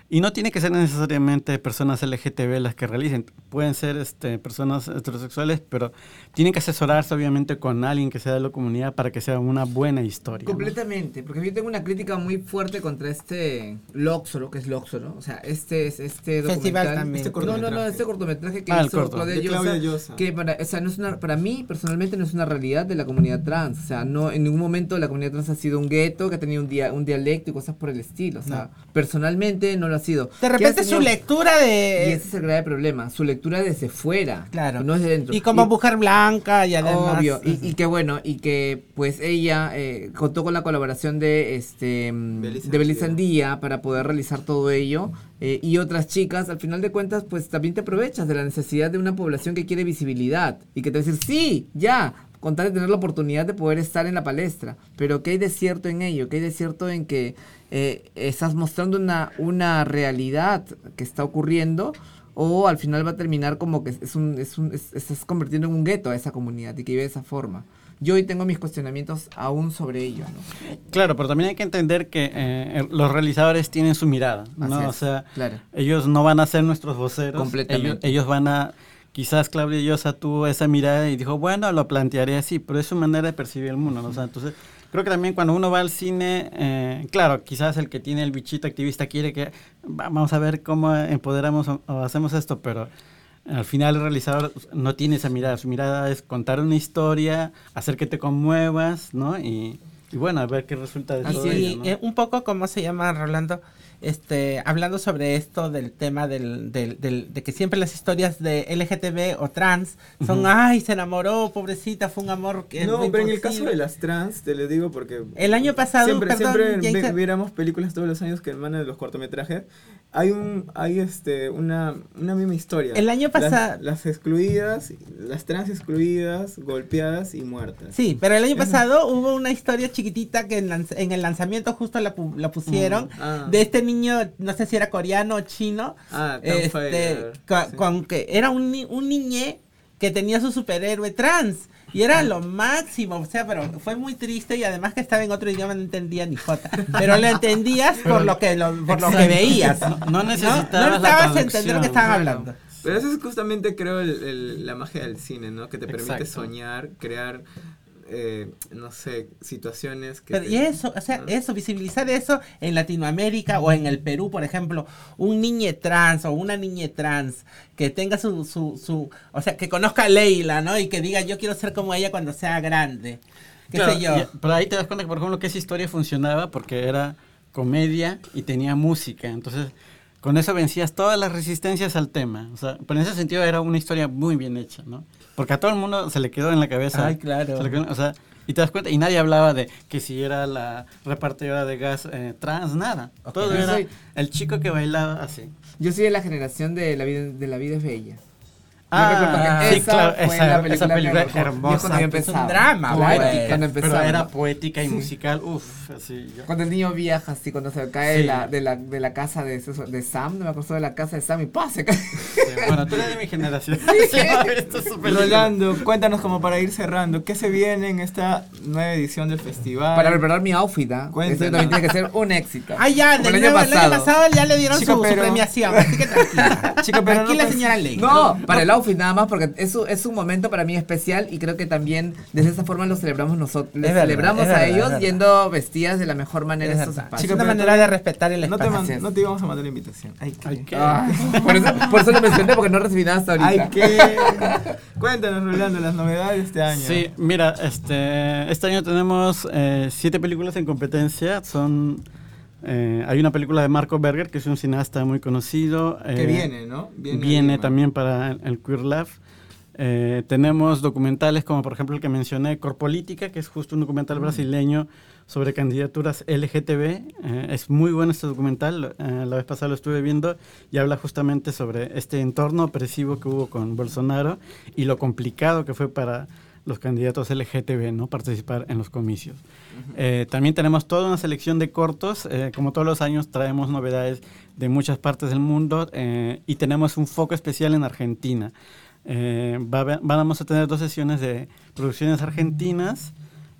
y no tiene que ser necesariamente personas LGTB las que realicen, pueden ser este, personas heterosexuales, pero tienen que asesorarse obviamente con alguien que sea de la comunidad para que sea una buena historia. Completamente, porque yo tengo una crítica muy fuerte contra este Loxo, que es Loxo, ¿no? O sea, este es este Festival también. Este no, no, no, este cortometraje que ah, hizo Claudia Llosa, que para, o sea, no es una, para mí personalmente no es una realidad de la comunidad trans, o sea, no en ningún momento la comunidad trans ha sido un gueto que ha tenido un, día, un dialecto y cosas por el estilo, o sea, personalmente no lo ha sido. De repente su lectura de... Y ese es el grave problema, su lectura desde fuera, claro. no desde dentro. Y como mujer blanca y además... Obvio, y, que bueno, y que pues ella eh, contó con la colaboración de este de Belizandía para poder realizar todo ello. Eh, y otras chicas, al final de cuentas, pues también te aprovechas de la necesidad de una población que quiere visibilidad y que te va a decir, sí, ya, con tal de tener la oportunidad de poder estar en la palestra. Pero ¿qué hay de cierto en ello? ¿Qué hay de cierto en que eh, estás mostrando una, una realidad que está ocurriendo? o al final va a terminar como que es un, es un estás convirtiendo en un gueto a esa comunidad y que vive de esa forma. Yo hoy tengo mis cuestionamientos aún sobre ello. ¿no? Claro, pero también hay que entender que eh, los realizadores tienen su mirada, ¿no? o sea, ellos no van a ser nuestros voceros. Completamente. Ellos, van a quizás Claudia Llosa tuvo esa mirada y dijo, bueno, lo plantearé así, pero es su manera de percibir el mundo, ¿no? O sea, entonces, creo que también cuando uno va al cine, eh, claro, quizás el que tiene el bichito activista quiere que vamos a ver cómo empoderamos o, hacemos esto, pero al final el realizador no tiene esa mirada. Su mirada es contar una historia, hacer que te conmuevas, ¿no? Y, bueno, a ver qué resulta de todo ello, eh, un poco, ¿cómo se llama, Rolando? Este, hablando sobre esto del tema del, del, del, de que siempre las historias de LGTB o trans son, ay, se enamoró, pobrecita, fue un amor que... No, pero en el caso de las trans, te lo digo porque... El año pasado... Siempre, siempre viéramos películas todos los años que emanan de los cortometrajes. Hay un hay este una, una misma historia. El año pasado... Las, excluidas, las trans excluidas, golpeadas y muertas. Sí, pero el año pasado hubo una historia chiquitita que en, el lanzamiento justo la, la pusieron ah. de este niño, no sé si era coreano o chino, ah, este, con, que era un, un niñe que tenía su superhéroe trans. Y era lo máximo, o sea, pero fue muy triste y además que estaba en otro idioma no entendía ni jota. Pero lo entendías por lo que por lo que veías. No, necesitabas, entender lo que estaban hablando. Pero eso es justamente, creo, la magia del cine, ¿no? Que te permite soñar, crear eh, no sé, situaciones que... y eso, o sea, eso, visibilizar eso en Latinoamérica o en el Perú, por ejemplo, un niño trans o una niña trans que tenga su, su, su, o sea, que conozca a Leila, ¿no? Y que diga, yo quiero ser como ella cuando sea grande. ¿Qué sé yo? pero ahí te das cuenta que, por ejemplo, que esa historia funcionaba porque era comedia y tenía música, entonces... Con eso vencías todas las resistencias al tema. O sea, pero en ese sentido era una historia muy bien hecha, ¿no? Porque a todo el mundo se le quedó en la cabeza. Ay, claro. o sea, y te das cuenta, y nadie hablaba de que si era la repartidora de gas eh, trans, nada. Todo era el chico que bailaba así. Yo soy de la generación de La vida, de la vida es bella. Ah, sí, claro, esa, esa película hermosa. Es un drama, poética, pero era poética y musical, uff, así. Cuando el niño viaja, así, cuando se cae de, la, de, la, de la casa de, de Sam, no me acuerdo de la casa de Sam y ¡pah! se cae. bueno, tú eres de mi generación. Rolando, cuéntanos como para ir cerrando, ¿qué se viene en esta nueva edición del festival? Para preparar mi outfit, ¿ah? Eso también tiene que ser un éxito. Ah, ya, del el, año pasado. pasado ya le dieron su, premiación, así que tranquila. Chica, pero tranquila, no, señora Ley. No, para el outfit nada más porque es, es un momento para mí especial y creo que también desde esa forma lo celebramos nosotros. Les celebramos a ellos yendo vestidas de la mejor manera es estos espacios. una manera de respetar el no espacio. Te no te íbamos a mandar la invitación. Ay, qué. Ah, por, eso, por eso lo mencioné porque no recibí nada hasta ahorita. Ay, qué. Cuéntanos, Rolando, las novedades de este año. Sí, mira, este, este año tenemos eh, siete películas en competencia. Son eh, hay una película de Marco Berger, que es un cineasta muy conocido. que eh, viene, ¿no? Viene, también para el, Queer Lab. Eh, tenemos documentales como por ejemplo el que mencioné, Corpolítica, que es justo un documental brasileño sobre candidaturas LGTB. Eh, es muy bueno este documental, eh, la vez pasada lo estuve viendo y habla justamente sobre este entorno opresivo que hubo con Bolsonaro y lo complicado que fue para los candidatos LGTB no participar en los comicios. Eh, también tenemos toda una selección de cortos, como todos los años traemos novedades de muchas partes del mundo y tenemos un foco especial en Argentina. vamos a tener dos sesiones de producciones argentinas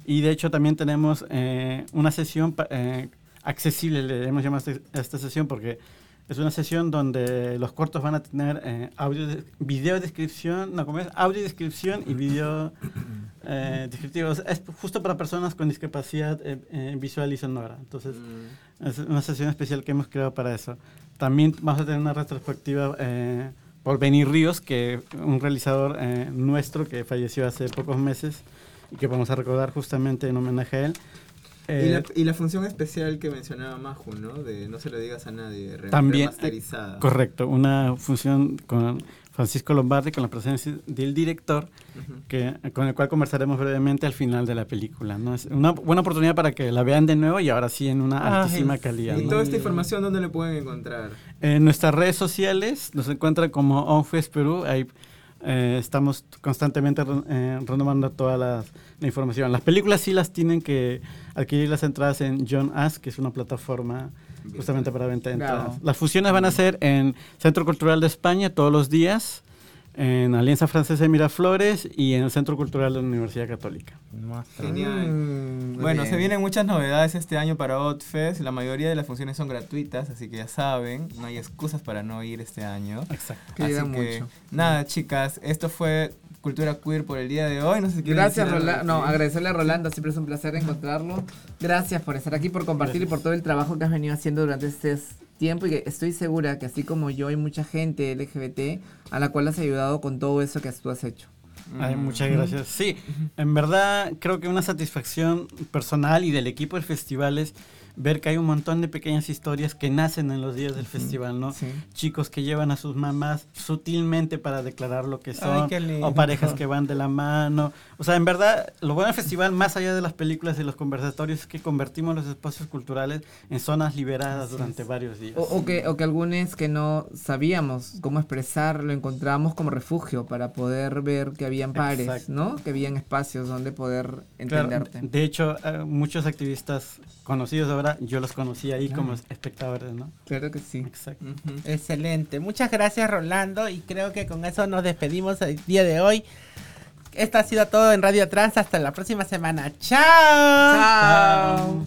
y de hecho también tenemos eh, una sesión eh, accesible, le hemos llamado este, a esta sesión porque es una sesión donde los cortos van a tener eh, audio, video descripción, no, ¿cómo es? Audio descripción y video eh, descriptivos. Es justo para personas con discapacidad visual y sonora. Entonces, mm. es una sesión especial que hemos creado para eso. También vamos a tener una retrospectiva por Benny Ríos, que un realizador nuestro que falleció hace pocos meses y que vamos a recordar justamente en homenaje a él. Eh, y, la, función especial que mencionaba Maju, ¿no? De no se lo digas a nadie, también, correcto, una función con Francisco Lombardi, con la presencia del director, que, con el cual conversaremos brevemente al final de la película. ¿no? Es una buena oportunidad para que la vean de nuevo y ahora sí en una ah, altísima calidad. ¿Y toda esta información dónde le pueden encontrar? En nuestras redes sociales nos encuentran como OnFest Perú, ahí eh, estamos constantemente eh, renovando toda la, información. Las películas sí las tienen que adquirir las entradas en John Ask, que es una plataforma justamente para venta de entradas. Las fusiones van a ser en Centro Cultural de España todos los días en Alianza Francesa de Miraflores y en el Centro Cultural de la Universidad Católica. Genial. Mm, bueno, se vienen muchas novedades este año para OutFest. La mayoría de las funciones son gratuitas, así que ya saben, no hay excusas para no ir este año. Exacto. Así que, nada, chicas, esto fue Cultura Queer por el día de hoy. No sé si Gracias, Rolando. No, agradecerle a Rolando, siempre es un placer encontrarlo. Gracias por estar aquí, por compartir y por todo el trabajo que has venido haciendo durante este tiempo y que estoy segura que así como yo hay mucha gente LGBT a la cual has ayudado con todo eso que tú has hecho. Ay, muchas gracias. Sí, en verdad creo que una satisfacción personal y del equipo de festivales ver que hay un montón de pequeñas historias que nacen en los días del festival, ¿no? Chicos que llevan a sus mamás sutilmente para declarar lo que son, o parejas que van de la mano. O sea, en verdad, lo bueno del festival, más allá de las películas y los conversatorios, es que convertimos los espacios culturales en zonas liberadas durante varios días. O, que, o que algunos que no sabíamos cómo expresar, lo encontramos como refugio para poder ver que habían pares, ¿no? Que habían espacios donde poder entenderte. de hecho, eh, muchos activistas conocidos ahora yo los conocí ahí como espectadores, ¿no? Claro que sí. Exacto. Excelente. Muchas gracias, Rolando. Y creo que con eso nos despedimos el día de hoy. Esto ha sido todo en Radio Trans. Hasta la próxima semana. ¡Chao! Chao.